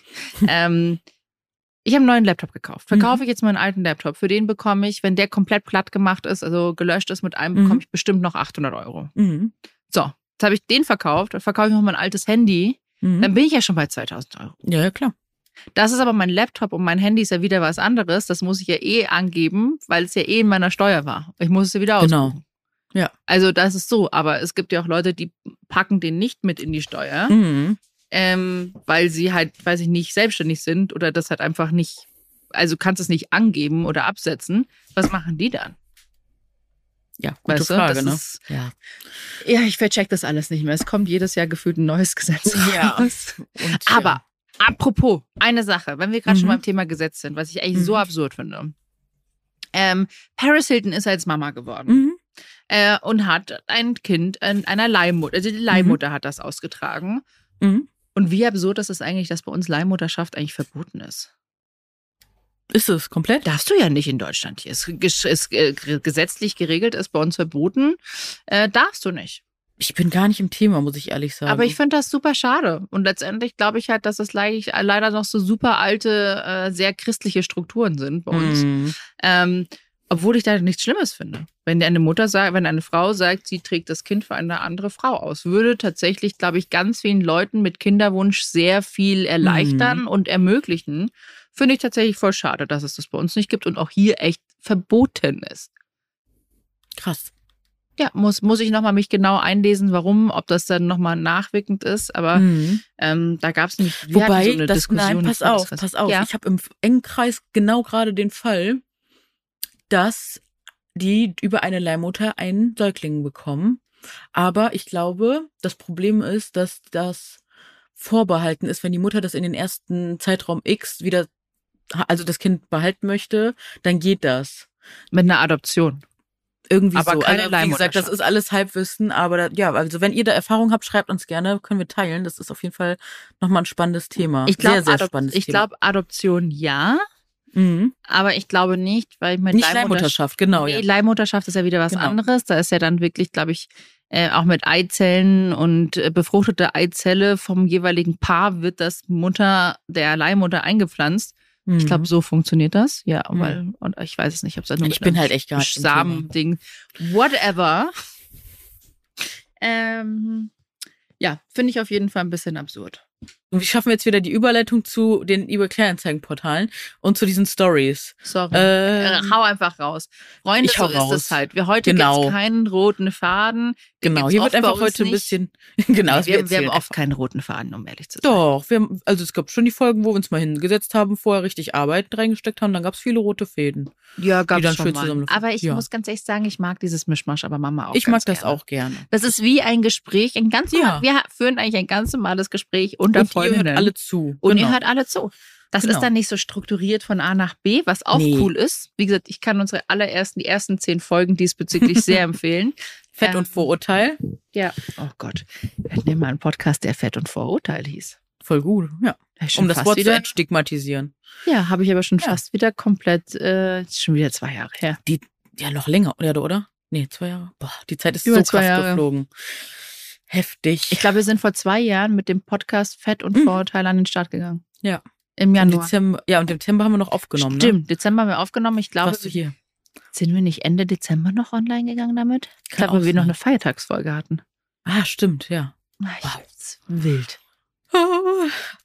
ähm, ich habe einen neuen Laptop gekauft. Verkaufe Mhm. ich jetzt meinen alten Laptop. Für den bekomme ich, wenn der komplett platt gemacht ist, also gelöscht ist mit einem, Mhm. bekomme ich bestimmt noch 800 Euro. Mhm. So, jetzt habe ich den verkauft, dann verkaufe ich noch mein altes Handy, Mhm. dann bin ich ja schon bei 2000 Euro. Ja, ja, klar. Das ist aber mein Laptop und mein Handy ist ja wieder was anderes. Das muss ich ja eh angeben, weil es ja eh in meiner Steuer war. Ich muss es ja wieder Genau. ausbuchen. Ja. Also das ist so. Aber es gibt ja auch Leute, die packen den nicht mit in die Steuer, Mhm. Ähm, weil sie halt, weiß ich nicht, selbstständig sind oder das halt einfach nicht, also kannst es nicht angeben oder absetzen. Was machen die dann? Ja, gute Weißt du, Frage, das ne? ist- ja. Ja, ich vercheck das alles nicht mehr. Es kommt jedes Jahr gefühlt ein neues Gesetz Ja. raus. Und, Aber apropos, eine Sache, wenn wir gerade schon Mhm. beim Thema Gesetz sind, was ich eigentlich so Mhm. absurd finde. Ähm, Paris Hilton ist als Mama geworden Ja. Mhm. äh, und hat ein Kind an einer Leihmutter, also die Leihmutter hat das ausgetragen. Und wie absurd ist es eigentlich, dass bei uns Leihmutterschaft eigentlich verboten ist? Ist es komplett? Darfst du ja nicht in Deutschland hier. Es ist, äh, gesetzlich geregelt, ist bei uns verboten. Äh, darfst du nicht. Ich bin gar nicht im Thema, muss ich ehrlich sagen. Aber ich finde das super schade. Und letztendlich glaube ich halt, dass es leid- leider noch so super alte, äh, sehr christliche Strukturen sind bei uns. Mhm. Ähm, obwohl ich da nichts Schlimmes finde. Wenn eine Mutter sagt, wenn eine Frau sagt, sie trägt das Kind für eine andere Frau aus, würde tatsächlich, glaube ich, ganz vielen Leuten mit Kinderwunsch sehr viel erleichtern und ermöglichen. Finde ich tatsächlich voll schade, dass es das bei uns nicht gibt und auch hier echt verboten ist. Krass. Ja, muss, muss ich nochmal mich genau einlesen, warum, ob das dann nochmal nachwirkend ist. Aber Mhm. ähm, da gab es nicht. Wobei, so eine das, Diskussion, nein, pass auf, pass auf. Ja. Ich habe im engen Kreis genau gerade den Fall, dass die über eine Leihmutter einen Säugling bekommen. Aber ich glaube, das Problem ist, dass das vorbehalten ist, wenn die Mutter das in den ersten Zeitraum X wieder, also das Kind behalten möchte, dann geht das. Mit einer Adoption. Irgendwie Aber so. keine also, wie gesagt, das ist alles Halbwissen, aber da, ja, also wenn ihr da Erfahrung habt, schreibt uns gerne, können wir teilen. Das ist auf jeden Fall nochmal ein spannendes Thema. Ich glaube, Adop ich glaube, Adoption ja, Mhm. aber ich glaube nicht, weil mit Nicht Leihmutter- Leihmutterschaft, genau. Nee, Ja. Leihmutterschaft ist ja wieder was Genau. anderes. Da ist ja dann wirklich, glaube ich, äh, auch mit Eizellen und äh, befruchtete Eizelle vom jeweiligen Paar wird das Mutter der Leihmutter eingepflanzt. Ich glaube, Mhm. so funktioniert das. Ja, Mhm. weil, und ich weiß es nicht, ob es nur Ich bin halt echt gar nicht Thema. Samen-Ding. Whatever. ähm, ja, finde ich auf jeden Fall ein bisschen absurd. Und wie schaffen wir jetzt wieder die Überleitung zu den eBay Kleinanzeigenportalen und zu diesen Stories? Sorry. Äh, Äh, hau einfach raus. Freunde, ich hau so ist raus. es halt. Wir heute Genau. gibt's keinen roten Faden. Den genau, hier wird einfach heute ein nicht. bisschen genau, Nee, es wir, wird wir haben oft keinen roten Faden, um ehrlich zu sein. Doch, wir haben, also es gab schon die Folgen, wo wir uns mal hingesetzt haben, vorher richtig Arbeit reingesteckt haben, dann gab es viele rote Fäden. Ja, gab's dann schon schön mal. Aber ich Ja. muss ganz ehrlich sagen, ich mag dieses Mischmasch, aber Mama auch ich ganz mag das gerne. auch gerne. Das ist wie ein Gespräch, ein ganz Ja. normal, wir führen eigentlich ein ganz normales Gespräch unter Und ihr Freundinnen. hört alle zu. und genau. ihr hört alle zu. Das Genau. ist dann nicht so strukturiert von A nach B, was auch Nee. cool ist. Wie gesagt, ich kann unsere allerersten, die ersten zehn Folgen diesbezüglich sehr empfehlen. Fett Ähm, und Vorurteil. Ja. Oh Gott. Wir hatten mal einen Podcast, der Fett und Vorurteil hieß. Voll gut, ja. Um das Wort zu wieder, entstigmatisieren. Ja, habe ich aber schon Ja. fast wieder komplett, äh, schon wieder zwei Jahre her. Ja, noch länger, oder? oder? Nee, zwei Jahre. Boah, die Zeit ist Über so krass geflogen. Heftig. Ich glaube, wir sind vor zwei Jahren mit dem Podcast Fett und Mhm. Vorurteil an den Start gegangen. Ja. Im Januar. Dezember, ja, und im Dezember haben wir noch aufgenommen, ne? Stimmt, Dezember haben wir aufgenommen. Ich glaube, Warst du hier? sind wir nicht Ende Dezember noch online gegangen damit? Ich glaube, weil wir noch eine Feiertagsfolge hatten. Ah, stimmt, ja. Ich- Wow. Wild.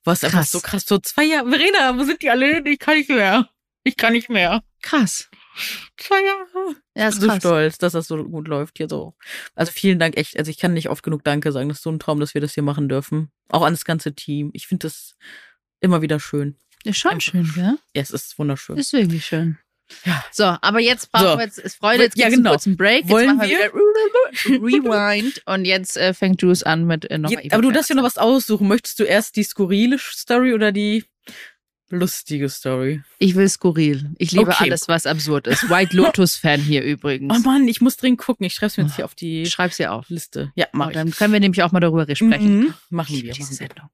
Was einfach Krass. so krass. So zwei Jahre. Verena, wo sind die alle hin? Ich kann nicht mehr. Ich kann nicht mehr. Krass. Zwei Jahre. Ja, Ich ist bin so krass. stolz, dass das so gut läuft hier so. Also vielen Dank echt. Also ich kann nicht oft genug Danke sagen. Das ist so ein Traum, dass wir das hier machen dürfen. Auch an das ganze Team. Ich finde das immer wieder schön. Ist schon Einfach schön, gell? Ja, es ist wunderschön. Ist wirklich schön. Ja. So, aber jetzt brauchen So. wir jetzt, ist Freude, jetzt Ja, genau. einen kurzen Break. Jetzt Wollen machen wir Rewind und jetzt äh, fängt Juice an mit äh, noch Je- aber du darfst dir noch was aussuchen. Möchtest du erst die skurrile Story oder die lustige Story? Ich will skurril. Ich liebe Okay. alles, was absurd ist. White Lotus-Fan hier übrigens. Oh Mann, ich muss dringend gucken. Ich schreib's mir jetzt hier auf die Schreib's dir auf. Liste. Ja, mach Oh, dann können wir nämlich auch mal darüber sprechen. Mhm. Machen wir. diese. Sendung.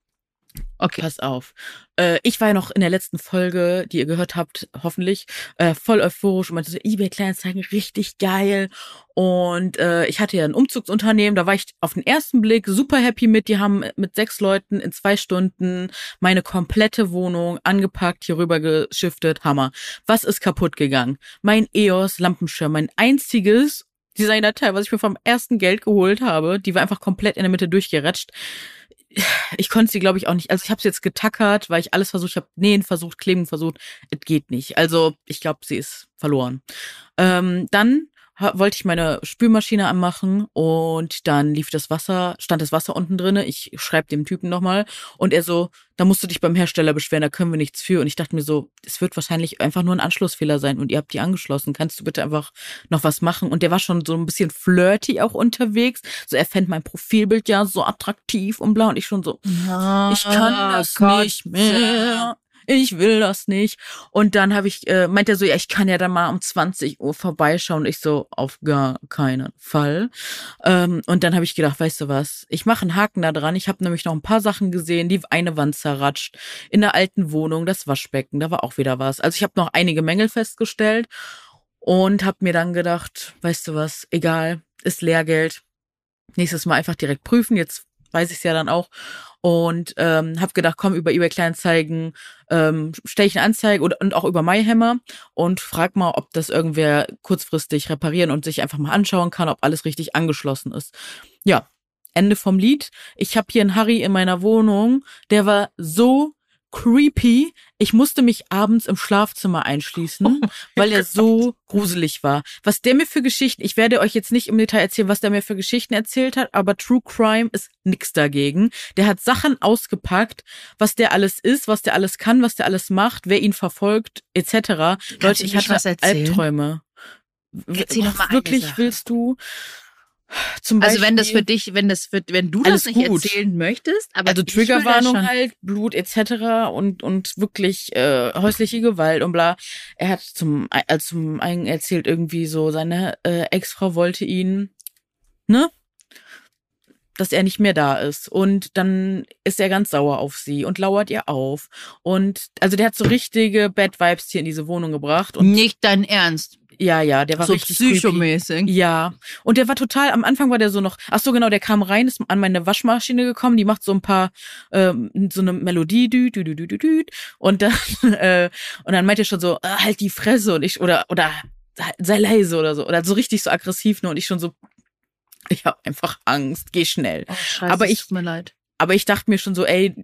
Okay. Pass auf. Äh, ich war ja noch in der letzten Folge, die ihr gehört habt, hoffentlich, äh, voll euphorisch und meinte so, eBay Kleinanzeigen, richtig geil. Und äh, ich hatte ja ein Umzugsunternehmen, da war ich auf den ersten Blick super happy mit. Die haben mit sechs Leuten in zwei Stunden meine komplette Wohnung angepackt, hier rüber geschiftet. Hammer. Was ist kaputt gegangen? Mein EOS Lampenschirm, mein einziges Designerteil, was ich mir vom ersten Geld geholt habe, die war einfach komplett in der Mitte durchgeratscht ich konnte sie, glaube ich, auch nicht. Also ich habe sie jetzt getackert, weil ich alles versucht, ich habe Nähen versucht, Kleben versucht. Es geht nicht. Also ich glaube, sie ist verloren. Ähm, dann wollte ich meine Spülmaschine anmachen und dann lief das Wasser, stand das Wasser unten drinne. Ich schreibe dem Typen nochmal und er so, da musst du dich beim Hersteller beschweren, da können wir nichts für. Und ich dachte mir so, es wird wahrscheinlich einfach nur ein Anschlussfehler sein und ihr habt die angeschlossen. Kannst du bitte einfach noch was machen? Und der war schon so ein bisschen flirty auch unterwegs. So, er fände mein Profilbild ja so attraktiv und blau und ich schon so, ich kann das Gott nicht mehr ich will das nicht. Und dann habe ich, äh, meint er so, ja, ich kann ja dann mal um 20 Uhr vorbeischauen. Ich so, auf gar keinen Fall. Ähm, und dann habe ich gedacht, weißt du was, ich mache einen Haken da dran. Ich habe nämlich noch ein paar Sachen gesehen, die eine Wand zerratscht. In der alten Wohnung, das Waschbecken, da war auch wieder was. Also ich habe noch einige Mängel festgestellt und habe mir dann gedacht, weißt du was, egal, ist Lehrgeld. Nächstes Mal einfach direkt prüfen. Jetzt weiß ich es ja dann auch und ähm, habe gedacht, komm über eBay Kleinanzeigen ähm, stelle ich eine Anzeige und, und auch über MyHammer und frag mal, ob das irgendwer kurzfristig reparieren und sich einfach mal anschauen kann, ob alles richtig angeschlossen ist. Ja, Ende vom Lied. Ich habe hier einen Harry in meiner Wohnung, der war so creepy. Ich musste mich abends im Schlafzimmer einschließen, oh weil er so gruselig war. Was der mir für Geschichten, ich werde euch jetzt nicht im Detail erzählen, was der mir für Geschichten erzählt hat, aber True Crime ist nix dagegen. Der hat Sachen ausgepackt, was der alles ist, was der alles kann, was der alles macht, wer ihn verfolgt, etc. Leute, ich hatte Albträume. Erzähl doch mal Wirklich willst du? Also wenn das für dich, wenn das für, wenn du das nicht gut. erzählen möchtest, aber also Triggerwarnung halt, Blut etc. und und wirklich äh, häusliche Gewalt und bla. Er hat zum also zum einen erzählt irgendwie so seine äh, Ex-Frau wollte ihn, ne, dass er nicht mehr da ist und dann ist er ganz sauer auf sie und lauert ihr auf und also der hat so richtige Bad Vibes hier in diese Wohnung gebracht und nicht dein Ernst. Ja, ja, der war so richtig psychomäßig. Creepy. Ja. Und der war total, am Anfang war der so noch, ach so genau, der kam rein, ist an meine Waschmaschine gekommen, die macht so ein paar, ähm, so eine Melodie, dü, dü, dü, dü, dü, dü. Und dann, äh, und dann meint er schon so, äh, halt die Fresse und ich, oder, oder, sei leise oder so, oder so richtig so aggressiv, ne, und ich schon so, ich habe einfach Angst, geh schnell. Oh, scheiße, aber ich, tut mir leid. Aber ich dachte mir schon so, ey,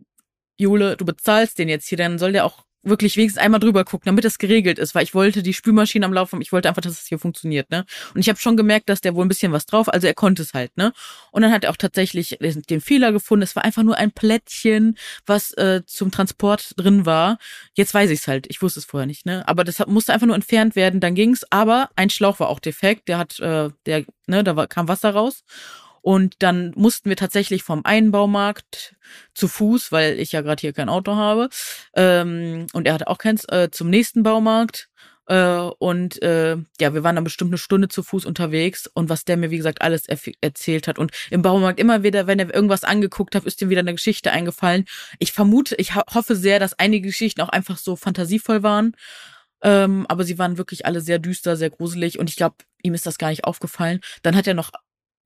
Jule, du bezahlst den jetzt hier, dann soll der auch wirklich wenigstens einmal drüber gucken, damit das geregelt ist, weil ich wollte die Spülmaschine am Laufen, ich wollte einfach, dass es hier funktioniert, ne? Und ich habe schon gemerkt, dass der wohl ein bisschen was drauf, also er konnte es halt, ne? Und dann hat er auch tatsächlich den Fehler gefunden. Es war einfach nur ein Plättchen, was äh, zum Transport drin war. Jetzt weiß ich es halt, ich wusste es vorher nicht, ne? Aber das musste einfach nur entfernt werden, dann ging's. Aber ein Schlauch war auch defekt, der hat, äh, der, ne, da war, kam Wasser raus. Und dann mussten wir tatsächlich vom einen Baumarkt zu Fuß, weil ich ja gerade hier kein Auto habe, ähm, und er hatte auch keins, äh, zum nächsten Baumarkt. Äh, und äh, ja, wir waren dann bestimmt eine Stunde zu Fuß unterwegs und was der mir, wie gesagt, alles er erzählt hat. Und im Baumarkt immer wieder, wenn er irgendwas angeguckt hat, ist ihm wieder eine Geschichte eingefallen. Ich vermute, ich ho hoffe sehr, dass einige Geschichten auch einfach so fantasievoll waren. Ähm, aber sie waren wirklich alle sehr düster, sehr gruselig und ich glaube, ihm ist das gar nicht aufgefallen. Dann hat er noch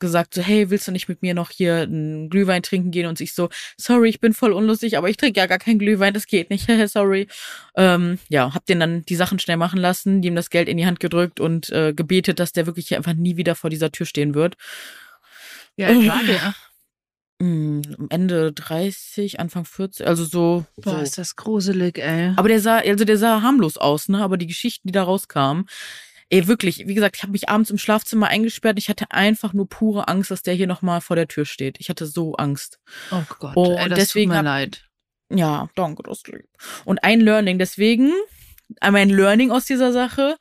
gesagt, so, hey, willst du nicht mit mir noch hier einen Glühwein trinken gehen? Und ich so, sorry, ich bin voll unlustig, aber ich trinke ja gar keinen Glühwein, das geht nicht, sorry. Ähm, ja, hab den dann die Sachen schnell machen lassen, ihm das Geld in die Hand gedrückt und äh, gebetet, dass der wirklich einfach nie wieder vor dieser Tür stehen wird. Ja, äh, war der? Ende 30, Anfang 40, also so. Boah, so. ist das gruselig, ey. Aber der sah, also der sah harmlos aus, ne? Aber die Geschichten, die da rauskamen, Ey, wirklich, wie gesagt, ich habe mich abends im Schlafzimmer eingesperrt. Ich hatte einfach nur pure Angst, dass der hier nochmal vor der Tür steht. Ich hatte so Angst. Oh Gott, und ey, das deswegen tut mir hab, leid. Ja, danke, das lieb. Und ein Learning, deswegen, einmal ein Learning aus dieser Sache.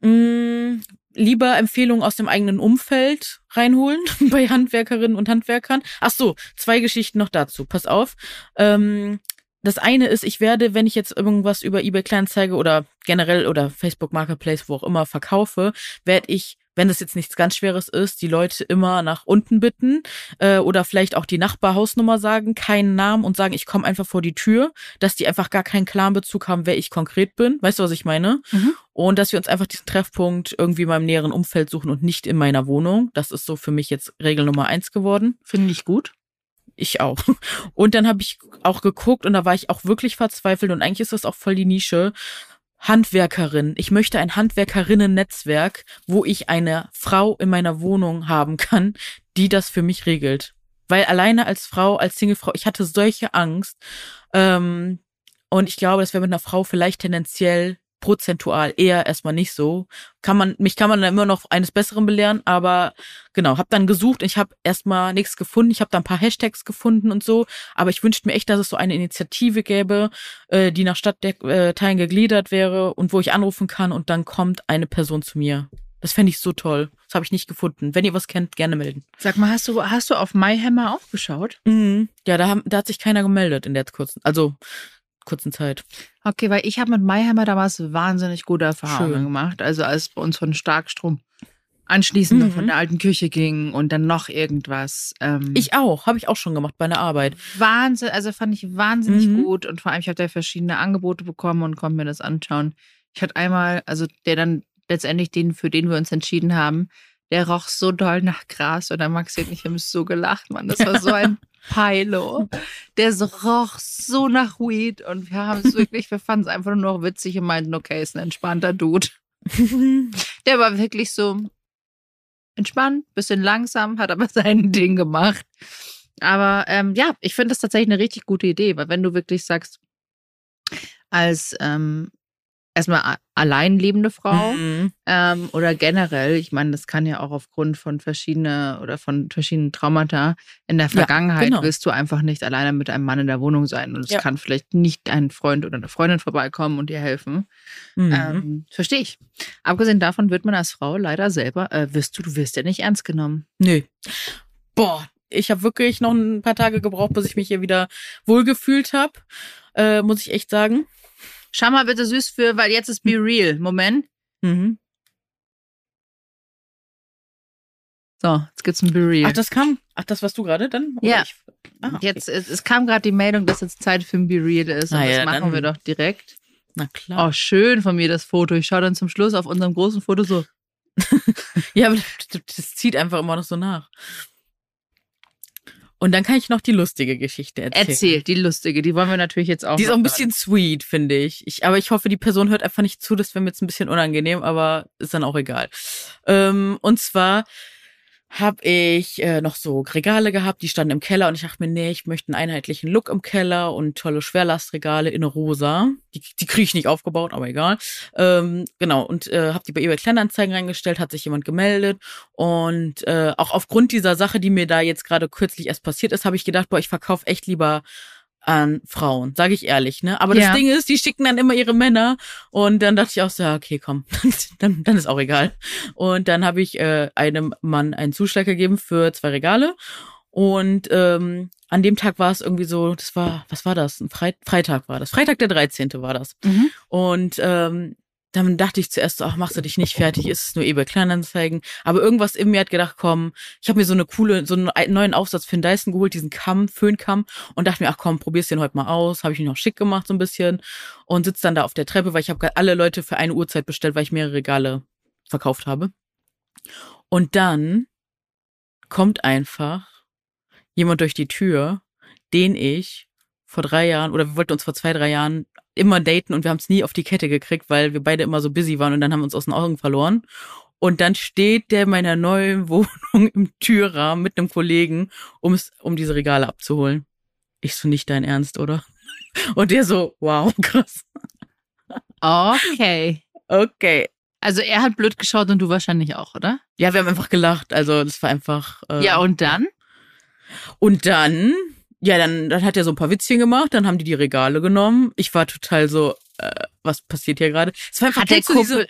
Mh, mm, lieber Empfehlungen aus dem eigenen Umfeld reinholen bei Handwerkerinnen und Handwerkern. Ach so, zwei Geschichten noch dazu. Pass auf. Ähm, das eine ist, ich werde, wenn ich jetzt irgendwas über eBay Kleinanzeige oder generell oder Facebook Marketplace, wo auch immer verkaufe, werde ich wenn das jetzt nichts ganz Schweres ist, die Leute immer nach unten bitten äh, oder vielleicht auch die Nachbarhausnummer sagen, keinen Namen und sagen, ich komme einfach vor die Tür, dass die einfach gar keinen klaren Bezug haben, wer ich konkret bin. Weißt du, was ich meine? Mhm. Und dass wir uns einfach diesen Treffpunkt irgendwie in meinem näheren Umfeld suchen und nicht in meiner Wohnung. Das ist so für mich jetzt Regel Nummer eins geworden. Finde ich gut ich auch. Und dann habe ich auch geguckt und da war ich auch wirklich verzweifelt und eigentlich ist das auch voll die Nische. Handwerkerin. Ich möchte ein Handwerkerinnen-Netzwerk, wo ich eine Frau in meiner Wohnung haben kann, die das für mich regelt. Weil alleine als Frau, als Singlefrau, ich hatte solche Angst. Ähm, und ich glaube, das wäre mit einer Frau vielleicht tendenziell prozentual eher erstmal nicht so. Kann man, mich kann man dann immer noch eines Besseren belehren, aber genau, habe dann gesucht. Ich habe erstmal nichts gefunden. Ich habe da ein paar Hashtags gefunden und so, aber ich wünschte mir echt, dass es so eine Initiative gäbe, äh, die nach Stadtteilen gegliedert wäre und wo ich anrufen kann und dann kommt eine Person zu mir. Das fände ich so toll. Das habe ich nicht gefunden. Wenn ihr was kennt, gerne melden. Sag mal, hast du, hast du auf MyHammer auch geschaut? Mhm. Ja, da, haben, da hat sich keiner gemeldet in der kurzen, also kurzen Zeit. Okay, weil ich habe mit MyHammer damals wahnsinnig gute Erfahrungen Schön. gemacht. Also als bei uns von Starkstrom anschließend Mhm. von der alten Küche ging und dann noch irgendwas. Ähm, Ich auch, habe ich auch schon gemacht bei einer Arbeit. Wahnsinn, also fand ich wahnsinnig Mhm. gut und vor allem ich habe da verschiedene Angebote bekommen und konnte mir das anschauen. Ich hatte einmal, also der dann letztendlich den, für den wir uns entschieden haben, der roch so doll nach Gras und der Maxi und ich haben so gelacht, Mann. Das war so ein Pilo. Der so roch so nach Weed und wir haben es wirklich, wir fanden es einfach nur noch witzig und meinten, okay, ist ein entspannter Dude. Der war wirklich so entspannt, bisschen langsam, hat aber sein Ding gemacht. Aber ähm, ja, ich finde das tatsächlich eine richtig gute Idee, weil wenn du wirklich sagst, als ähm, erstmal allein lebende Frau Mhm. ähm, oder generell, ich meine, das kann ja auch aufgrund von verschiedenen oder von verschiedenen Traumata in der Ja, Vergangenheit genau. wirst du einfach nicht alleine mit einem Mann in der Wohnung sein und es Ja. kann vielleicht nicht ein Freund oder eine Freundin vorbeikommen und dir helfen. Mhm. Ähm, Verstehe ich. Abgesehen davon wird man als Frau leider selber, äh, wirst du, du wirst ja nicht ernst genommen. Nö. Boah, ich habe wirklich noch ein paar Tage gebraucht, bis ich mich hier wieder wohlgefühlt habe. Äh, muss ich echt sagen. Schau mal bitte süß für, weil jetzt ist Be Real. Moment. Mhm. So, jetzt gibt's ein Be Real. Ach, das kam. Ach, das warst du gerade dann? Oder Ja. Ich? Ah, okay. Jetzt, es, es kam gerade die Meldung, dass jetzt Zeit für ein Be Real ist. Und Ah, das ja, machen dann- wir doch direkt. Na klar. Oh, schön von mir das Foto. Ich schaue dann zum Schluss auf unserem großen Foto so. Ja, aber das, das zieht einfach immer noch so nach. Und dann kann ich noch die lustige Geschichte erzählen. Erzähl, die lustige. Die wollen wir natürlich jetzt auch. Die ist auch ein bisschen sweet, finde ich. ich. Aber ich hoffe, die Person hört einfach nicht zu. Das wäre mir jetzt ein bisschen unangenehm, aber ist dann auch egal. Ähm, und zwar habe ich äh, noch so Regale gehabt, die standen im Keller und ich dachte mir, nee, ich möchte einen einheitlichen Look im Keller und tolle Schwerlastregale in rosa. Die, die kriege ich nicht aufgebaut, aber egal. Ähm, genau, und äh, habe die bei eBay Kleinanzeigen reingestellt, hat sich jemand gemeldet und äh, auch aufgrund dieser Sache, die mir da jetzt gerade kürzlich erst passiert ist, habe ich gedacht, boah, ich verkaufe echt lieber an Frauen, sage ich ehrlich, ne? Aber Ja. das Ding ist, die schicken dann immer ihre Männer und dann dachte ich auch so, ja, okay, komm, dann, dann ist auch egal. Und dann habe ich äh, einem Mann einen Zuschlag gegeben für zwei Regale und ähm, an dem Tag war es irgendwie so, das war, was war das? Ein Freit Freitag war das. Freitag der 13. war das. Mhm. Und ähm, dann dachte ich zuerst ach, machst du dich nicht fertig, ist es nur eBay Kleinanzeigen. Aber irgendwas in mir hat gedacht, komm, ich habe mir so eine coole, so einen neuen Aufsatz für den Dyson geholt, diesen Kamm, Föhnkamm und dachte mir, ach komm, probier's den heute mal aus. Habe ich mich noch schick gemacht so ein bisschen und sitze dann da auf der Treppe, weil ich habe alle Leute für eine Uhrzeit bestellt, weil ich mehrere Regale verkauft habe. Und dann kommt einfach jemand durch die Tür, den ich vor drei Jahren oder wir wollten uns vor zwei, drei Jahren immer daten und wir haben es nie auf die Kette gekriegt, weil wir beide immer so busy waren und dann haben wir uns aus den Augen verloren. Und dann steht der in meiner neuen Wohnung im Türrahmen mit einem Kollegen, um's, um diese Regale abzuholen. Ich so, nicht dein Ernst, oder? Und der so, wow, krass. Okay. Okay. Also er hat blöd geschaut und du wahrscheinlich auch, oder? Ja, wir haben einfach gelacht. Also das war einfach. Äh, Ja, und dann? Und dann, ja, dann, dann hat er so ein paar Witzchen gemacht, dann haben die die Regale genommen. Ich war total so, äh, was passiert hier gerade? Es war einfach, Hat der kennst, du diese,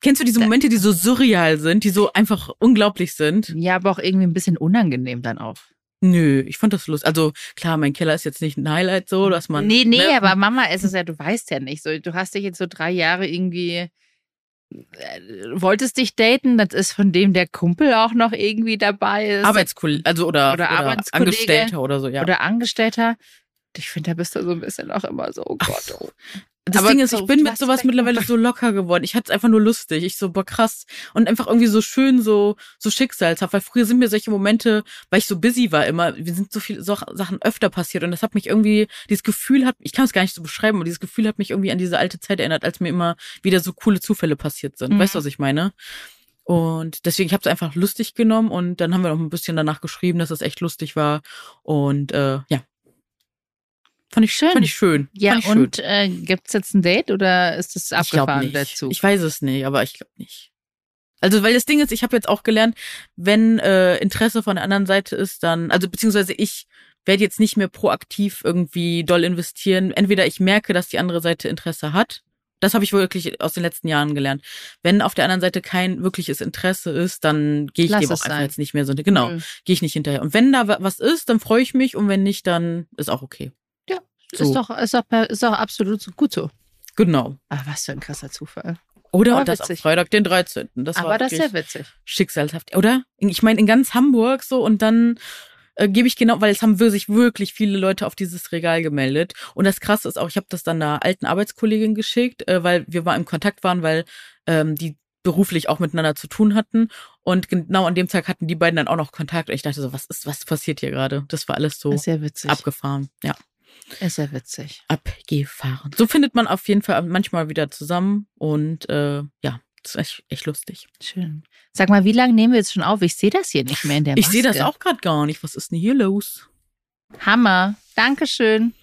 kennst du diese Momente, die so surreal sind, die so einfach unglaublich sind? Ja, aber auch irgendwie ein bisschen unangenehm dann auch. Nö, ich fand das lustig. Also klar, mein Keller ist jetzt nicht ein Highlight so, dass man. nee, nee, ne? aber Mama ist es ja, du weißt ja nicht. So, du hast dich jetzt so drei Jahre irgendwie. Äh, Wolltest dich daten, das ist von dem der Kumpel auch noch irgendwie dabei ist. Arbeitskollege, also oder, Oder oder, Angestellter oder so, ja. Oder Angestellter. Ich finde, da bist du so ein bisschen auch immer so, oh Gott. Oh. Das Aber Ding ist, ich bin mit was sowas mittlerweile so locker geworden. Ich hatte es einfach nur lustig. Ich so, boah, krass. Und einfach irgendwie so schön, so, so schicksalshaft. Weil früher sind mir solche Momente, weil ich so busy war immer, wir sind so viele so Sachen öfter passiert. Und das hat mich irgendwie, dieses Gefühl hat, ich kann es gar nicht so beschreiben, aber dieses Gefühl hat mich irgendwie an diese alte Zeit erinnert, als mir immer wieder so coole Zufälle passiert sind. Mhm. Weißt du, was ich meine? Und deswegen, ich habe es einfach lustig genommen und dann haben wir noch ein bisschen danach geschrieben, dass es echt lustig war. Und äh, ja. Fand ich schön. Fand ich schön. Ja, ich und schön. äh, gibt es jetzt ein Date oder ist es Ich abgefahren, nicht. Zug? Ich weiß es nicht, aber ich glaube nicht. Also, weil das Ding ist, ich habe jetzt auch gelernt, wenn äh, Interesse von der anderen Seite ist, dann, also beziehungsweise ich werde jetzt nicht mehr proaktiv irgendwie doll investieren. Entweder ich merke, dass die andere Seite Interesse hat. Das habe ich wirklich aus den letzten Jahren gelernt. Wenn auf der anderen Seite kein wirkliches Interesse ist, dann gehe ich Lass dem auch einfach sein. jetzt nicht mehr so. Genau, Mhm. gehe ich nicht hinterher. Und wenn da wa- was ist, dann freue ich mich und wenn nicht, dann ist auch okay. So. ist, doch, ist, doch, ist doch absolut so- gut so. Genau. Ah, was für ein krasser Zufall. Oder Aber und das witzig. Freitag, den 13. Das Aber war das ist ja witzig. schicksalshaft, oder? Ich meine, in ganz Hamburg so und dann äh, gebe ich genau, weil es haben sich wirklich viele Leute auf dieses Regal gemeldet. Und das Krasse ist auch, ich habe das dann einer alten Arbeitskollegin geschickt, äh, weil wir mal im Kontakt waren, weil ähm, die beruflich auch miteinander zu tun hatten. Und genau an dem Tag hatten die beiden dann auch noch Kontakt. Und ich dachte so, was ist, was passiert hier gerade? Das war alles so ja witzig. abgefahren. Ja, Ist ja witzig. abgefahren. So findet man auf jeden Fall manchmal wieder zusammen. Und äh, ja, das ist echt, echt lustig. Schön. Sag mal, wie lange nehmen wir jetzt schon auf? Ich sehe das hier nicht mehr in der Ich sehe das Maske. auch gerade gar nicht. Was ist denn hier los? Hammer. Dankeschön.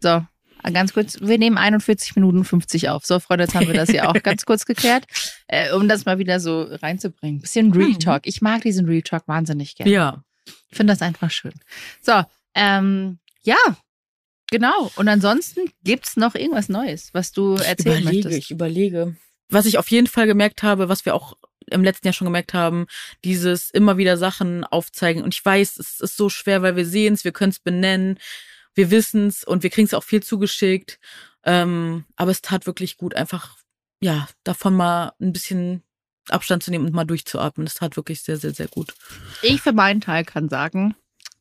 So, ganz kurz. Wir nehmen 41 Minuten 50 auf. So, Freunde, jetzt haben wir das hier auch ganz kurz geklärt, äh, um das mal wieder so reinzubringen. Bisschen Real Mhm. Talk. Ich mag diesen Real Talk wahnsinnig gerne. Ja. Ich finde das einfach schön. So, ähm, ja, genau. Und ansonsten gibt's noch irgendwas Neues, was du erzählen überlege, möchtest? ich überlege. Was ich auf jeden Fall gemerkt habe, was wir auch im letzten Jahr schon gemerkt haben, dieses immer wieder Sachen aufzeigen. Und ich weiß, es ist so schwer, weil wir sehen es, wir können es benennen, wir wissen es und wir kriegen es auch viel zugeschickt. Ähm, aber es tat wirklich gut, einfach ja davon mal ein bisschen Abstand zu nehmen und mal durchzuatmen. Das tat wirklich sehr, sehr, sehr gut. Ich für meinen Teil kann sagen,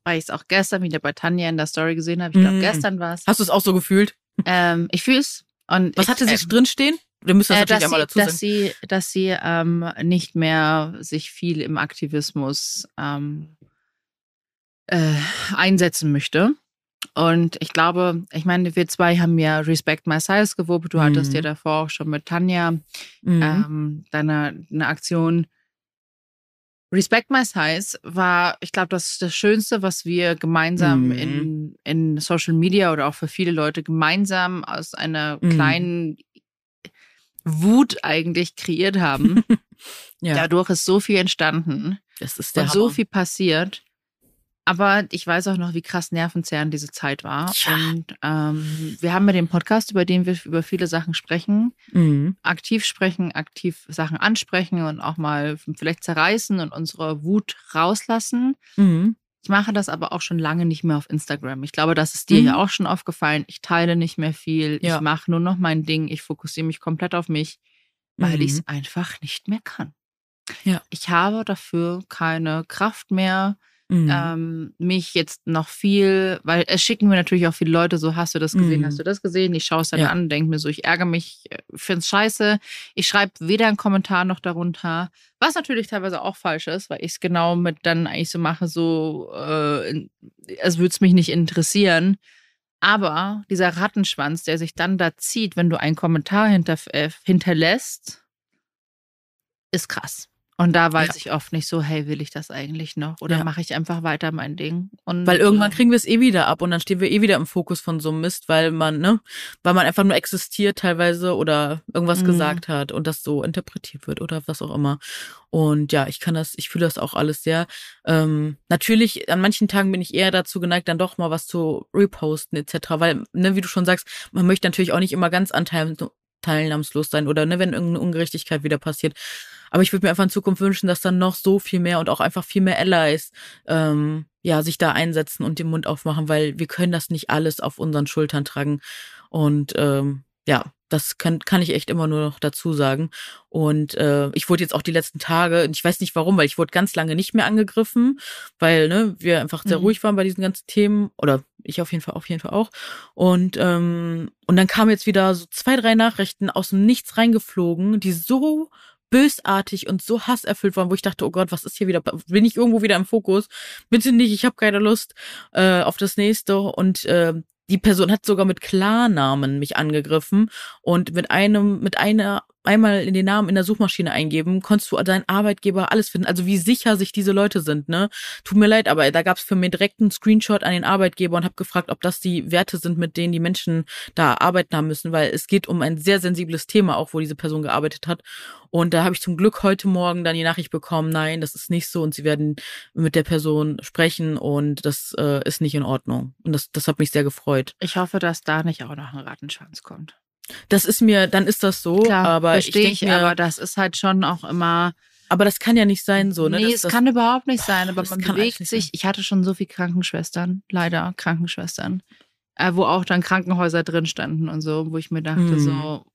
weil ich es auch gestern wieder bei Tanja in der Story gesehen habe, ich glaube, Mm. gestern war es. Hast du es auch so gefühlt? Ähm, ich fühle es. Und Was ich, hatte sie ähm, drin stehen? Wir müssen das Äh, natürlich dass einmal sie, dazu sagen. dass sie, dass sie ähm, nicht mehr sich viel im Aktivismus ähm, äh, einsetzen möchte. Und ich glaube, ich meine, wir zwei haben ja Respect My Size gewoben. Du hattest Mhm. ja davor auch schon mit Tanja Mhm. ähm, deine eine Aktion. Respect My Size war, ich glaube, das ist das Schönste, was wir gemeinsam Mhm. in, in Social Media oder auch für viele Leute gemeinsam aus einer Mhm. kleinen Wut eigentlich kreiert haben. ja, Dadurch ist so viel entstanden das ist der und so Hammer. viel passiert. Aber ich weiß auch noch, wie krass nervenzerrend diese Zeit war. Ja. Und ähm, wir haben ja den Podcast, über den wir über viele Sachen sprechen, Mhm. aktiv sprechen, aktiv Sachen ansprechen und auch mal vielleicht zerreißen und unsere Wut rauslassen. Mhm. Ich mache das aber auch schon lange nicht mehr auf Instagram. Ich glaube, das ist dir Mhm. ja auch schon aufgefallen. Ich teile nicht mehr viel. Ja. Ich mache nur noch mein Ding. Ich fokussiere mich komplett auf mich, weil Mhm. ich es einfach nicht mehr kann. Ja. Ich habe dafür keine Kraft mehr, Mhm. ähm, mich jetzt noch viel, weil es schicken mir natürlich auch viele Leute so, hast du das gesehen, Mhm. hast du das gesehen? Ich schaue es dann Ja. an, denke mir so, ich ärgere mich, äh, find's scheiße. Ich schreibe weder einen Kommentar noch darunter, was natürlich teilweise auch falsch ist, weil ich es genau mit dann eigentlich so mache, so, äh, als würde es mich nicht interessieren. Aber dieser Rattenschwanz, der sich dann da zieht, wenn du einen Kommentar hinter, äh, hinterlässt, ist krass. Und da weiß Ja. ich oft nicht so, hey, will ich das eigentlich noch? Oder Ja. mache ich einfach weiter mein Ding? Und, Weil irgendwann äh, kriegen wir es eh wieder ab und dann stehen wir eh wieder im Fokus von so einem Mist, weil man, ne, weil man einfach nur existiert teilweise oder irgendwas Mhm. gesagt hat und das so interpretiert wird oder was auch immer. Und ja, ich kann das, ich fühle das auch alles sehr. Ähm, natürlich, an manchen Tagen bin ich eher dazu geneigt, dann doch mal was zu reposten etc., weil, ne, wie du schon sagst, man möchte natürlich auch nicht immer ganz anteil teilnahmslos sein oder ne, wenn irgendeine Ungerechtigkeit wieder passiert. Aber ich würde mir einfach in Zukunft wünschen, dass dann noch so viel mehr und auch einfach viel mehr Allies ähm, ja sich da einsetzen und den Mund aufmachen, weil wir können das nicht alles auf unseren Schultern tragen. Und ähm, ja, das kann, kann ich echt immer nur noch dazu sagen. Und äh, ich wurde jetzt auch die letzten Tage, ich weiß nicht warum, weil ich wurde ganz lange nicht mehr angegriffen, weil ne, wir einfach sehr Mhm. ruhig waren bei diesen ganzen Themen. Oder ich auf jeden Fall, auf jeden Fall auch. Und, ähm, und dann kamen jetzt wieder so zwei, drei Nachrichten aus dem Nichts reingeflogen, die so bösartig und so hasserfüllt waren, wo ich dachte, oh Gott, was ist hier wieder? Bin ich irgendwo wieder im Fokus? Bitte nicht, ich habe keine Lust äh, auf das nächste. Und äh, die Person hat sogar mit Klarnamen mich angegriffen und mit einem, mit einer einmal in den Namen in der Suchmaschine eingeben, konntest du deinen Arbeitgeber alles finden. Also wie sicher sich diese Leute sind, ne? Tut mir leid, aber da gab es für mich direkt einen Screenshot an den Arbeitgeber und habe gefragt, ob das die Werte sind, mit denen die Menschen da arbeiten haben müssen, weil es geht um ein sehr sensibles Thema, auch wo diese Person gearbeitet hat. Und da habe ich zum Glück heute Morgen dann die Nachricht bekommen, nein, das ist nicht so und sie werden mit der Person sprechen und das äh, ist nicht in Ordnung. Und das, das hat mich sehr gefreut. Ich hoffe, dass da nicht auch noch ein Rattenschwanz kommt. Das ist mir, dann ist das so, Klar, aber ich verstehe denke ich, mir, aber das ist halt schon auch immer. aber das kann ja nicht sein so, ne? nee, das, es das, kann überhaupt nicht sein, aber man kann bewegt sich. Ich hatte schon so viele Krankenschwestern, leider Krankenschwestern, äh, wo auch dann Krankenhäuser drin standen und so, wo ich mir dachte, Hm. so,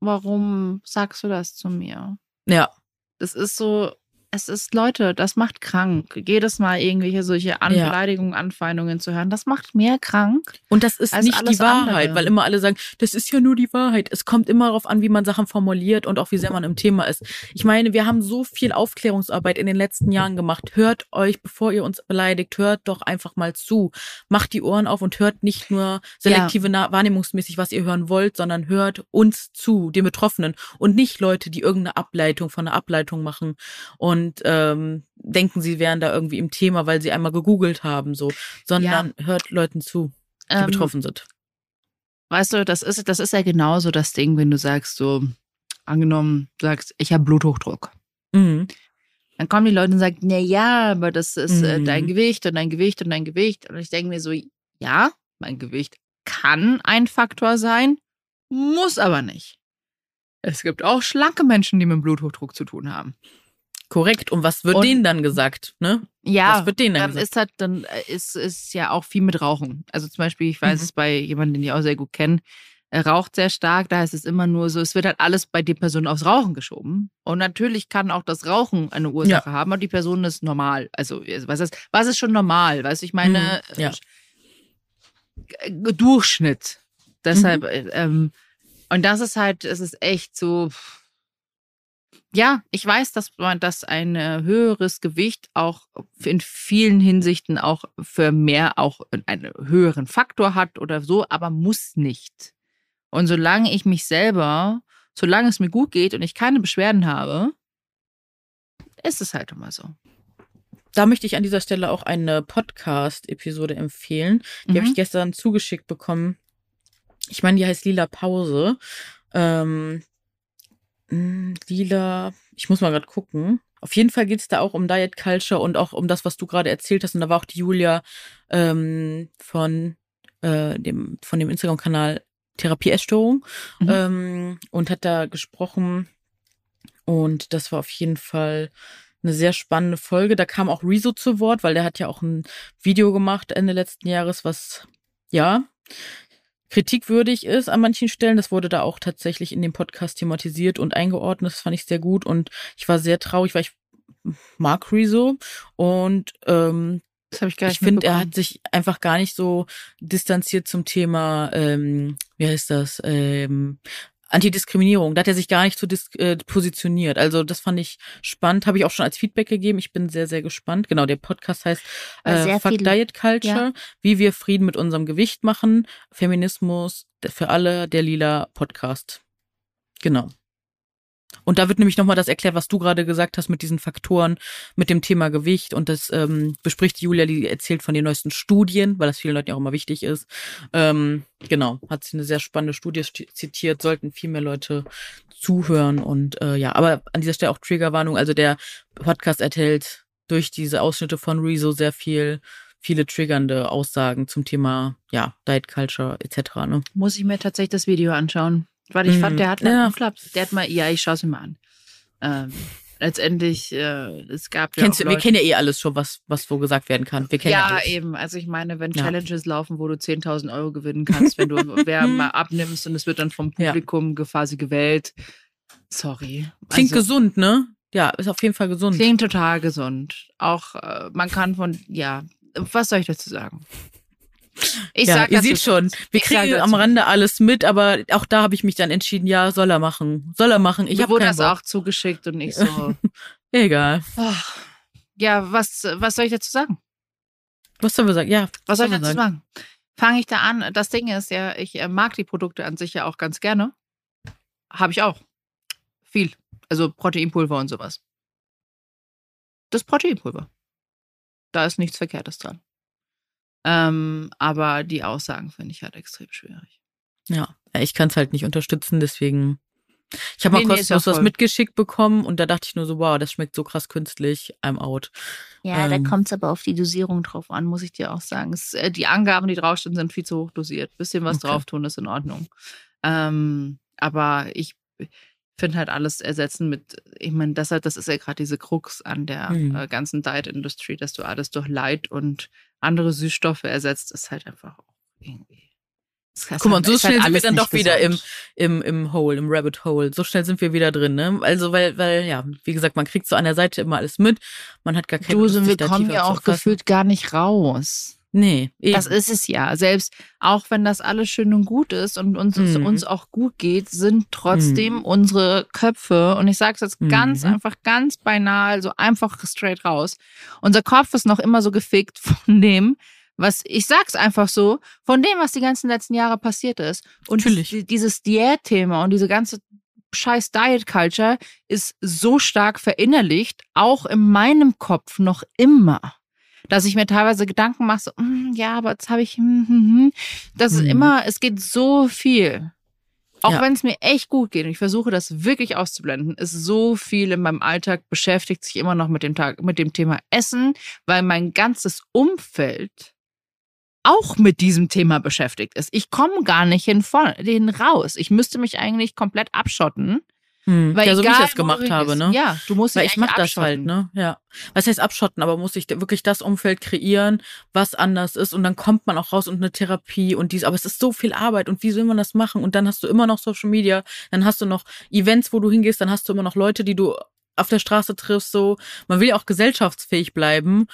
warum sagst du das zu mir? ja, Das ist so, es ist, Leute, das macht krank. Jedes Mal irgendwelche solche An Ja. Anfeindungen zu hören, das macht mehr krank. Und das ist nicht die Wahrheit, andere. weil immer alle sagen, das ist ja nur die Wahrheit. Es kommt immer darauf an, wie man Sachen formuliert und auch wie sehr man im Thema ist. Ich meine, wir haben so viel Aufklärungsarbeit in den letzten Jahren gemacht. Hört euch, bevor ihr uns beleidigt, hört doch einfach mal zu. Macht die Ohren auf und hört nicht nur selektive Na- wahrnehmungsmäßig, was ihr hören wollt, sondern hört uns zu, den Betroffenen und nicht Leute, die irgendeine Ableitung von einer Ableitung machen und ähm, denken, sie wären da irgendwie im Thema, weil sie einmal gegoogelt haben, so, sondern hört Leuten zu die Ähm, betroffen sind. Weißt du, das ist, das ist ja genauso das Ding, wenn du sagst, so, angenommen, sagst, ich habe Bluthochdruck. Mhm. Dann kommen die Leute und sagen, na ja, aber das ist äh, Mhm. dein Gewicht und dein Gewicht und dein Gewicht. Und ich denke mir so, ja, mein Gewicht kann ein Faktor sein, muss aber nicht. Es gibt auch schlanke Menschen, die mit Bluthochdruck zu tun haben. Korrekt. Und was wird Und- denen dann gesagt, ne? Ja, Was wird denen dann dann gesagt? ist halt, dann ist, ist ja auch viel mit Rauchen. Also zum Beispiel, ich weiß Mhm. es bei jemandem, den ich auch sehr gut kenne, er raucht sehr stark, da heißt es immer nur so, es wird halt alles bei der Person aufs Rauchen geschoben. Und natürlich kann auch das Rauchen eine Ursache haben, aber die Person ist normal. Also, was ist, was ist schon normal? Weißt du, ich meine, Mhm, ja. äh, Durchschnitt. Deshalb, Mhm. äh, ähm, und das ist halt, es ist echt so, ja, ich weiß, dass man, dass ein äh, höheres Gewicht auch in vielen Hinsichten auch für mehr auch einen höheren Faktor hat oder so, aber muss nicht. Und solange ich mich selber, solange es mir gut geht und ich keine Beschwerden habe, ist es halt immer so. Da möchte ich an dieser Stelle auch eine Podcast-Episode empfehlen. Die habe Mhm. ich gestern zugeschickt bekommen. Ich meine, die heißt Lila Pause. Ähm, mh, Lila, ich muss mal gerade gucken. Auf jeden Fall geht es da auch um Diet Culture und auch um das, was du gerade erzählt hast. Und da war auch die Julia ähm, von äh, dem von dem Instagram-Kanal Therapie Essstörung Mhm. ähm, und hat da gesprochen. Und das war auf jeden Fall eine sehr spannende Folge. Da kam auch Rezo zu Wort, weil der hat ja auch ein Video gemacht Ende letzten Jahres, was ja kritikwürdig ist an manchen Stellen. Das wurde da auch tatsächlich in dem Podcast thematisiert und eingeordnet. Das fand ich sehr gut und ich war sehr traurig, weil ich mag Rezo und ähm, Das habe ich gar nicht ich finde, er hat sich einfach gar nicht so distanziert zum Thema, ähm, wie heißt das, ähm, Antidiskriminierung. Da hat er sich gar nicht so dis äh, positioniert. Also das fand ich spannend, habe ich auch schon als Feedback gegeben. Ich bin sehr, sehr gespannt. Genau, der Podcast heißt äh, Fuck viele- Diet Culture, wie wir Frieden mit unserem Gewicht machen, Feminismus für alle, der lila Podcast. Genau. Und da wird nämlich nochmal das erklärt, was du gerade gesagt hast mit diesen Faktoren, mit dem Thema Gewicht. Und das ähm, bespricht Julia, die erzählt von den neuesten Studien, weil das vielen Leuten ja auch immer wichtig ist. Ähm, genau, hat sie eine sehr spannende Studie zitiert, sollten viel mehr Leute zuhören. Und äh, ja, aber an dieser Stelle auch Triggerwarnung. Also der Podcast enthält durch diese Ausschnitte von Rezo sehr viel, viele triggernde Aussagen zum Thema, ja, Diet Culture etc. Ne? Muss ich mir tatsächlich das Video anschauen. Weil ich Mhm. fand, der hat Ja. ja. Flaps. Der hat mal, ja, ich schaue es mir mal an. Ähm, letztendlich, äh, es gab ja. Kennst, wir kennen ja eh alles schon, was, was wo gesagt werden kann. Wir kennen ja, ja, eben. Also ich meine, wenn Ja. Challenges laufen, wo du 10.000 Euro gewinnen kannst, wenn du wer mal abnimmst und es wird dann vom Ja. Publikum quasi gewählt. Sorry. Klingt Also, gesund, ne? Ja, ist auf jeden Fall gesund. Klingt total gesund. Auch äh, man kann von, ja, was soll ich dazu sagen? Ich ja, sag ihr seht schon, wir sag kriegen am Rande alles mit, aber auch da habe ich mich dann entschieden, ja, soll er machen. Soll er machen. Ich habe wurde das Bock. auch zugeschickt und ich so, Egal. ach, ja, was, was soll ich dazu sagen? Was sollen wir sagen? Ja, Was soll ich soll dazu man sagen? Fange ich da an? Das Ding ist ja, ich äh, mag die Produkte an sich ja auch ganz gerne. Habe ich auch. viel. Also Proteinpulver und sowas. Das Proteinpulver. Da ist nichts Verkehrtes dran. Ähm, aber die Aussagen finde ich halt extrem schwierig. Ja, ich kann es halt nicht unterstützen, deswegen. Ich habe mal Nee, nee, ja kostenlos was voll. mitgeschickt bekommen und da dachte ich nur so, wow, das schmeckt so krass künstlich, I'm out. Ja, Ähm. da kommt es aber auf die Dosierung drauf an, muss ich dir auch sagen. Es, äh, die Angaben, die draufstehen, sind viel zu hoch dosiert. Bisschen was Okay. drauf tun ist in Ordnung. Ähm, aber ich finde halt alles ersetzen mit, ich meine, das, halt, das ist ja gerade diese Krux an der Mhm. äh, ganzen Diet-Industrie, dass du alles durch Light und andere Süßstoffe ersetzt, ist halt einfach auch irgendwie. Guck mal, halt- und so halt schnell sind wir dann doch wieder im, gesund. im, im Hole, im Rabbit Hole. So schnell sind wir wieder drin, ne? Also, weil, weil, ja, wie gesagt, man kriegt so an der Seite immer alles mit. Man hat gar keine Du, Lust, wir kommen ja auch gefühlt gar nicht raus. Nee, eben. Das ist es ja. Selbst auch wenn das alles schön und gut ist und uns, es Mhm. uns auch gut geht, sind trotzdem Mhm. unsere Köpfe, und ich sage es jetzt ganz Mhm. einfach, ganz beinahe, also einfach straight raus. Unser Kopf ist noch immer so gefickt von dem, was, ich sag's einfach so, von dem, was die ganzen letzten Jahre passiert ist. Und Natürlich. die- dieses Diät-Thema und diese ganze scheiß Diet Culture ist so stark verinnerlicht, auch in meinem Kopf noch immer dass ich mir teilweise Gedanken mache, so, "Mm, ja, aber jetzt habe ich, hm, hm." das ist Mhm. immer, es geht so viel. Auch Ja. wenn es mir echt gut geht und ich versuche das wirklich auszublenden, ist so viel in meinem Alltag beschäftigt sich immer noch mit dem Tag, mit dem Thema Essen, weil mein ganzes Umfeld auch mit diesem Thema beschäftigt ist. Ich komme gar nicht hin, von, hin raus. Ich müsste mich eigentlich komplett abschotten. Hm. Weil ja, so wie ich egal, das gemacht worüber habe, ne? Ja, du musst Weil dich ich mache das halt, ne? Ja. Was heißt abschotten, aber muss ich wirklich das Umfeld kreieren, was anders ist und dann kommt man auch raus und eine Therapie und dies, aber es ist so viel Arbeit und wie soll man das machen? Und dann hast du immer noch Social Media, dann hast du noch Events, wo du hingehst, dann hast du immer noch Leute, die du auf der Straße triffst, so. Man will ja auch gesellschaftsfähig bleiben.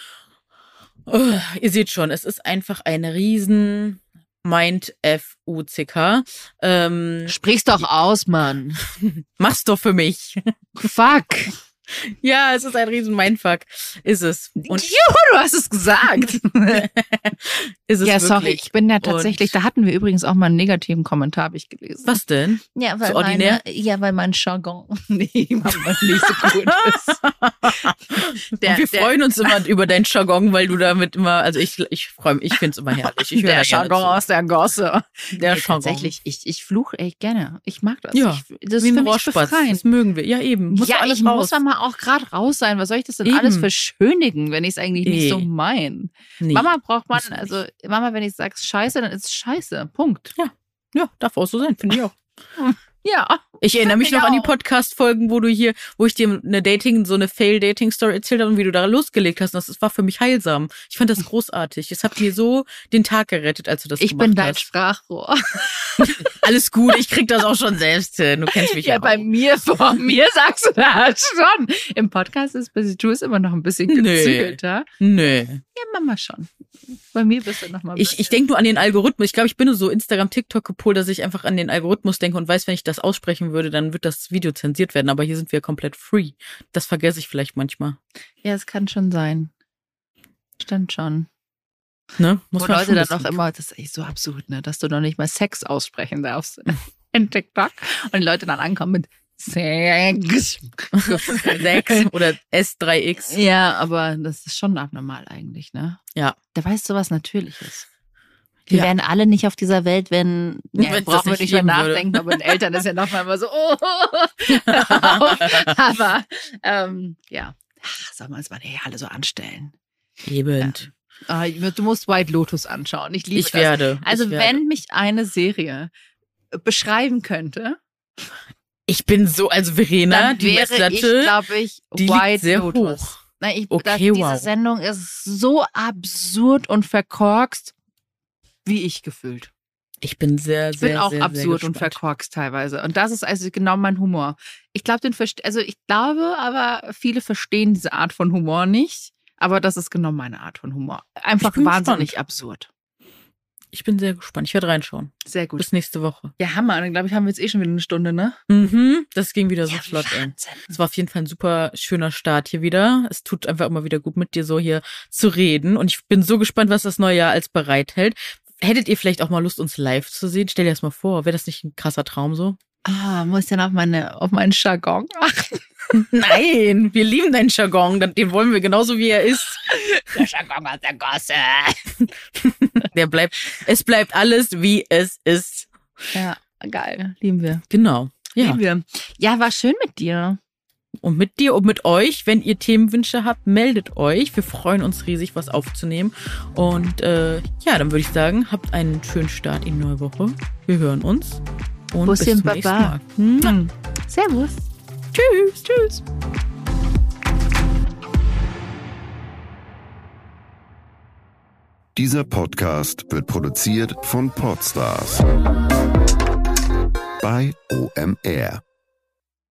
Oh, ihr seht schon, es ist einfach ein riesen Mind F-U-C-K. Ähm, Sprich's doch aus, Mann. mach's doch für mich. Fuck. Ja, es ist ein riesen Mindfuck. Ist es. Und Juhu, du hast es gesagt. ist es ja, sorry, wirklich. ich bin ja tatsächlich, da hatten wir übrigens auch mal einen negativen Kommentar, habe ich gelesen. Was denn? Ja, weil So? Meine, ja, weil mein Jargon nee, nicht so gut ist. Der- und wir der- freuen uns immer über deinen Jargon, weil du damit immer, also ich, ich freue mich, ich find's immer herrlich. Ich der da Jargon aus der Gosse. Der Nee, Jargon. Tatsächlich, ich, ich fluche echt gerne. Ich mag das. Ja, ich, das ist für ein mich befreiend. Das mögen wir. Ja, eben. Muss ja, alles ich raus. muss da mal auch gerade raus sein. Was soll ich das denn Eben. alles verschönigen, wenn ich es eigentlich nicht Nee. so mein? Nee. Mama braucht man, also Mama, wenn ich sage scheiße, dann ist es scheiße. Punkt. Ja, darf auch so sein, finde ich auch. Ja. Ich erinnere mich noch ich an die auch. Podcast-Folgen, wo du hier, wo ich dir eine Dating, so eine Fail-Dating-Story erzählt habe und wie du da losgelegt hast. Und das war für mich heilsam. Ich fand das großartig. Es hat mir so den Tag gerettet, als du das Ich gemacht bin dein hast. Sprachrohr. Alles gut, ich krieg das auch schon selbst hin. Du kennst mich ja, Ja, bei auch. mir, vor mir sagst du das schon. Im Podcast ist du ist immer noch ein bisschen Nee. gezügelter. Nö. Ja, Mama schon. Bei mir bist du noch mal ein Ich, ich denke nur an den Algorithmus. Ich glaube, ich bin nur so Instagram, TikTok gepolt, dass ich einfach an den Algorithmus denke und weiß, wenn ich das aussprechen würde, dann wird das Video zensiert werden. Aber hier sind wir komplett free. Das vergesse ich vielleicht manchmal. Ja, es kann schon sein. Stimmt schon. Ne? Wo man Leute dann noch immer, das ist echt so absurd, ne, dass du noch nicht mal Sex aussprechen darfst in TikTok und die Leute dann ankommen mit Sex. Sechs oder S3X. Ja, aber das ist schon abnormal eigentlich, ne? Ja. Da weißt du was Natürliches. Wir Ja. wären alle nicht auf dieser Welt, wenn, ja, Wenn's das brauchen wir nicht nicht mehr geben würde. nachdenken, aber den Eltern ist ja noch mal immer so, oh, aber ähm, ja, Ach, sollen wir uns mal hier alle so anstellen. Eben. Ah, du musst White Lotus anschauen. Ich liebe Ich das. werde. Also ich werde. wenn mich eine Serie beschreiben könnte, Ich bin so, also Verena, dann die wäre ich, Messlatte, glaube ich, die White liegt sehr Lotus. hoch. Na, ich, Okay, das, diese wow. Sendung ist so absurd und verkorkst, wie ich gefühlt. Ich bin sehr, Ich bin sehr, auch sehr, absurd sehr und gespannt. verkorkst teilweise. Und das ist also genau mein Humor. Ich glaube, den verste also ich glaube, aber viele verstehen diese Art von Humor nicht. Aber das ist genau meine Art von Humor. Einfach bin wahnsinnig absurd. Ich bin sehr gespannt. Ich werde reinschauen. Sehr gut. Bis nächste Woche. Ja, Hammer. Dann glaube ich, haben wir jetzt eh schon wieder eine Stunde, ne? Mhm. Das ging wieder so Ja, flott. Es war auf jeden Fall ein super schöner Start hier wieder. Es tut einfach immer wieder gut, mit dir so hier zu reden. Und ich bin so gespannt, was das neue Jahr als bereithält. Hättet ihr vielleicht auch mal Lust, uns live zu sehen? Stell dir das mal vor. Wäre das nicht ein krasser Traum so? Ah, muss dann auf, meine, auf meinen Jargon achten. Nein, wir lieben deinen Jargon. Den wollen wir genauso wie er ist. Der Jargon aus der Gosse. Der bleibt, es bleibt alles wie es ist. Ja, geil. Lieben wir. Genau. Ja. Lieben wir. Ja, war schön mit dir. Und mit dir und mit euch, wenn ihr Themenwünsche habt, meldet euch. Wir freuen uns riesig, was aufzunehmen. Und äh, ja, dann würde ich sagen, habt einen schönen Start in die neue Woche. Wir hören uns. Und Bussi bis zum nächsten. Mal. Hm. Servus. Tschüss, tschüss. Dieser Podcast wird produziert von Podstars bei OMR.